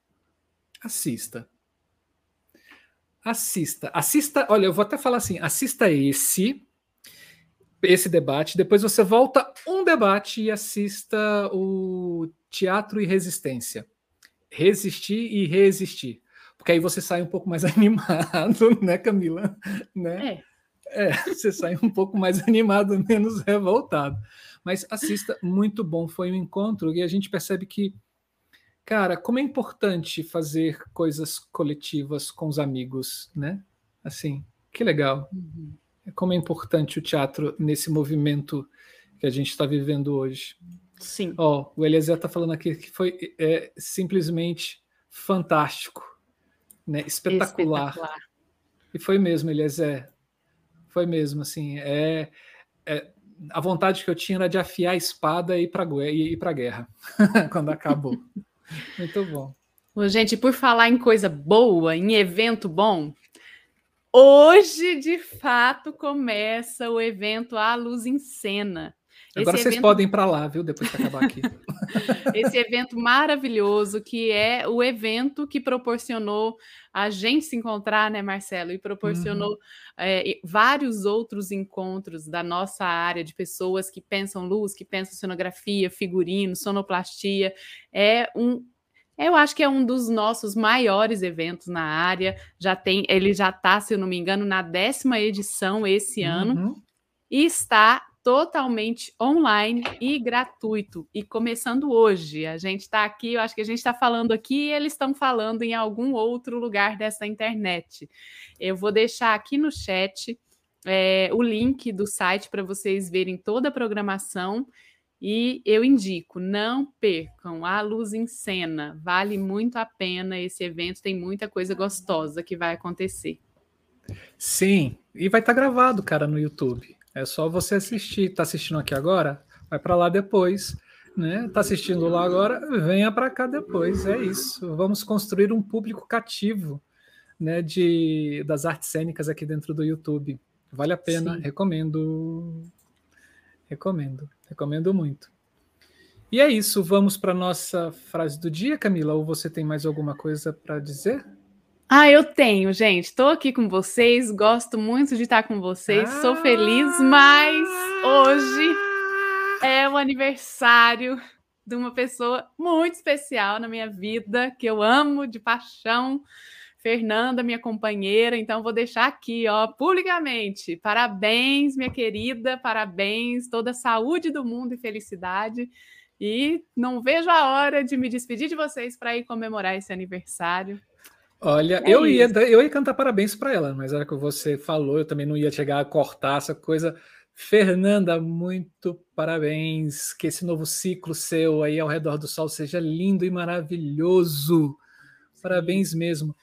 assista. Assista. Assista. Olha, eu vou até falar assim: assista esse esse debate, depois você volta um debate e assista o Teatro e Resistência. Resistir e resistir. Porque aí você sai um pouco mais animado, né, Camila? Né? É. é. Você sai um pouco mais animado, menos revoltado. Mas assista, muito bom. Foi um encontro e a gente percebe que, cara, como é importante fazer coisas coletivas com os amigos, né? Assim, que legal. Uhum como é importante o teatro nesse movimento que a gente está vivendo hoje. Sim. Ó, oh, o Eliezer está falando aqui que foi é, simplesmente fantástico, né? Espetacular. Espetacular. E foi mesmo, Eliezer. Foi mesmo, assim. É, é, a vontade que eu tinha era de afiar a espada e ir para a guerra quando acabou. Muito bom. Gente, por falar em coisa boa, em evento bom, Hoje, de fato, começa o evento A Luz em Cena. Agora Esse vocês evento... podem ir para lá, viu? Depois que acabar aqui. Esse evento maravilhoso, que é o evento que proporcionou a gente se encontrar, né, Marcelo? E proporcionou uhum. é, vários outros encontros da nossa área de pessoas que pensam luz, que pensam cenografia, figurino, sonoplastia. É um eu acho que é um dos nossos maiores eventos na área. Já tem, ele já está, se eu não me engano, na décima edição esse ano uhum. e está totalmente online e gratuito e começando hoje. A gente está aqui, eu acho que a gente está falando aqui e eles estão falando em algum outro lugar dessa internet. Eu vou deixar aqui no chat é, o link do site para vocês verem toda a programação e eu indico, não percam a Luz em Cena. Vale muito a pena esse evento, tem muita coisa gostosa que vai acontecer. Sim, e vai estar tá gravado, cara, no YouTube. É só você assistir. Tá assistindo aqui agora? Vai para lá depois. Né? Tá assistindo lá agora? Venha para cá depois. É isso. Vamos construir um público cativo, né, de das artes cênicas aqui dentro do YouTube. Vale a pena, Sim. recomendo. Recomendo. Recomendo muito. E é isso, vamos para nossa frase do dia, Camila, ou você tem mais alguma coisa para dizer? Ah, eu tenho, gente. Estou aqui com vocês, gosto muito de estar com vocês, ah, sou feliz, mas hoje é o aniversário de uma pessoa muito especial na minha vida, que eu amo de paixão. Fernanda, minha companheira, então vou deixar aqui, ó, publicamente. Parabéns, minha querida, parabéns, toda a saúde do mundo e felicidade. E não vejo a hora de me despedir de vocês para ir comemorar esse aniversário. Olha, é eu, ia, eu ia cantar parabéns para ela, mas era que você falou, eu também não ia chegar a cortar essa coisa. Fernanda, muito parabéns. Que esse novo ciclo seu aí ao redor do sol seja lindo e maravilhoso. Parabéns mesmo.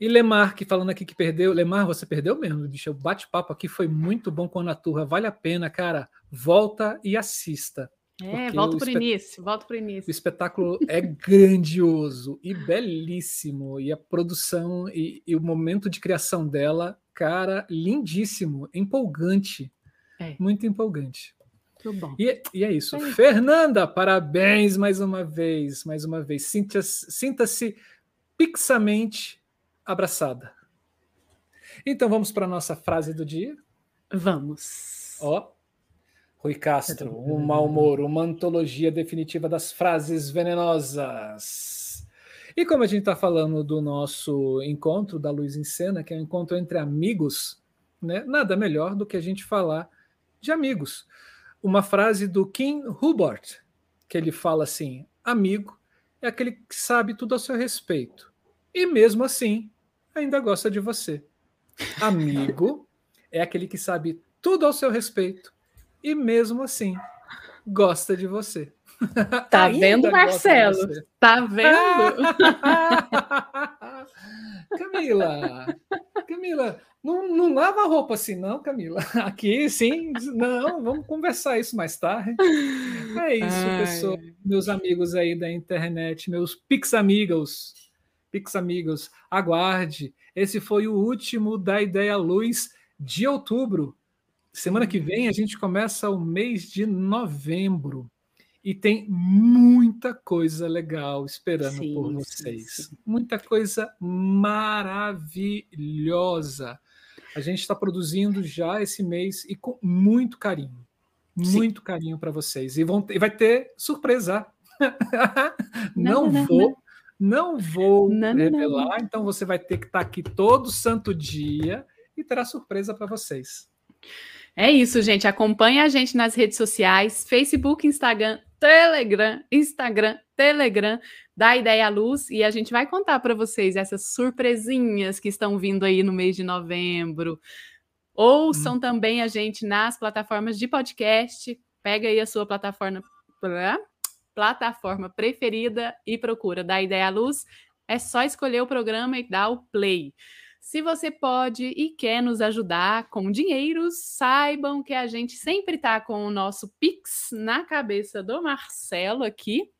E Lemar, que falando aqui que perdeu. Lemar, você perdeu mesmo, bicho. O bate-papo aqui foi muito bom com a Naturra. Vale a pena, cara. Volta e assista. É, volta para o início, volta para o início. O espetáculo é grandioso e belíssimo. E a produção e, e, o momento de criação dela, cara, lindíssimo, empolgante. É. Muito empolgante. Muito bom. E, e é isso. É. Fernanda, parabéns mais uma vez, mais uma vez. Sinta-se sinta pixamente abraçada. Então vamos para a nossa frase do dia? Vamos. Ó, Rui Castro, um mau humor, uma antologia definitiva das frases venenosas. E como a gente está falando do nosso encontro da Luz em Cena, que é um encontro entre amigos, né? nada melhor do que a gente falar de amigos. Uma frase do Kim Hubert, que ele fala assim: amigo é aquele que sabe tudo a seu respeito. E mesmo assim, ainda gosta de você. Amigo é aquele que sabe tudo ao seu respeito e mesmo assim gosta de você. Tá vendo, Marcelo? Tá vendo? Camila, Camila, não, não lava a roupa assim, não, Camila. Aqui, sim, não, vamos conversar isso mais tarde. É isso, Ai. pessoal, meus amigos aí da internet, meus Pix amigos, Pix amigos, aguarde. Esse foi o último da Ideia Luz de outubro. Semana que vem a gente começa o mês de novembro e tem muita coisa legal esperando sim, por vocês. Sim, sim. Muita coisa maravilhosa. A gente está produzindo já esse mês e com muito carinho. Muito carinho para vocês. E, vão, e vai ter surpresa. não, não, não vou. Não, não vou revelar, então você vai ter que estar tá aqui todo santo dia e terá surpresa para vocês. É isso, gente. Acompanhe a gente nas redes sociais: Facebook, Instagram, Telegram, Instagram, Telegram, da Ideia à Luz, e a gente vai contar para vocês essas surpresinhas que estão vindo aí no mês de novembro. Ouçam hum. também a gente nas plataformas de podcast. Pega aí a sua plataforma, plataforma preferida e procura da Ideia à Luz. É só escolher o programa e dar o play. Se você pode e quer nos ajudar com dinheiro, saibam que a gente sempre está com o nosso Pix na cabeça do Marcelo aqui.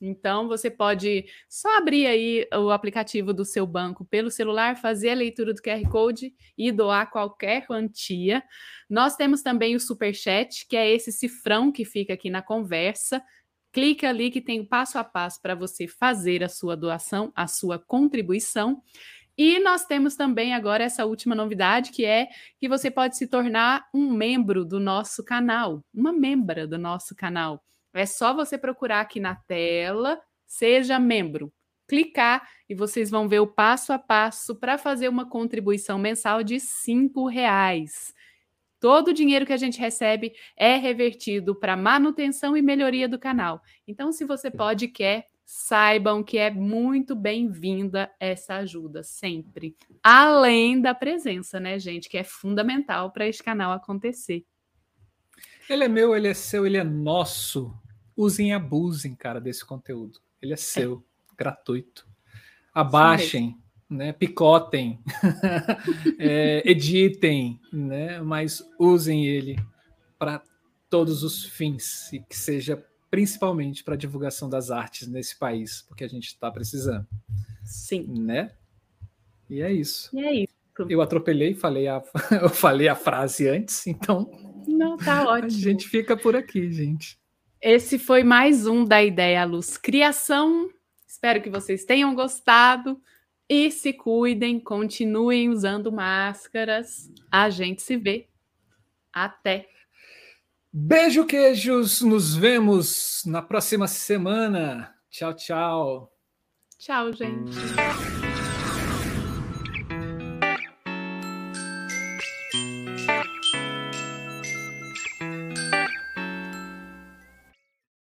Então, você pode só abrir aí o aplicativo do seu banco pelo celular, fazer a leitura do QR Code e doar qualquer quantia. Nós temos também o Super Chat, que é esse cifrão que fica aqui na conversa. Clica ali que tem o passo a passo para você fazer a sua doação, a sua contribuição. E nós temos também agora essa última novidade, que é que você pode se tornar um membro do nosso canal, uma membra do nosso canal. É só você procurar aqui na tela, seja membro, clicar e vocês vão ver o passo a passo para fazer uma contribuição mensal de cinco reais. Todo o dinheiro que a gente recebe é revertido para manutenção e melhoria do canal. Então, se você pode e quer, saibam que é muito bem-vinda essa ajuda sempre. Além da presença, né, gente, que é fundamental para esse canal acontecer. Ele é meu, ele é seu, ele é nosso. Usem e abusem, cara, desse conteúdo. Ele é seu, é. gratuito. Abaixem, né, picotem, é, editem, né, mas usem ele para todos os fins e que seja principalmente para a divulgação das artes nesse país, porque a gente está precisando. Sim. Né? E é isso. E é isso. Eu atropelei, falei a, eu falei a frase antes, então. Não, tá ótimo. A gente fica por aqui, gente. Esse foi mais um da Ideia Luz Criação. Espero que vocês tenham gostado e se cuidem, continuem usando máscaras. A gente se vê. Até. Beijo, queijos. Nos vemos na próxima semana. Tchau, tchau. Tchau, gente.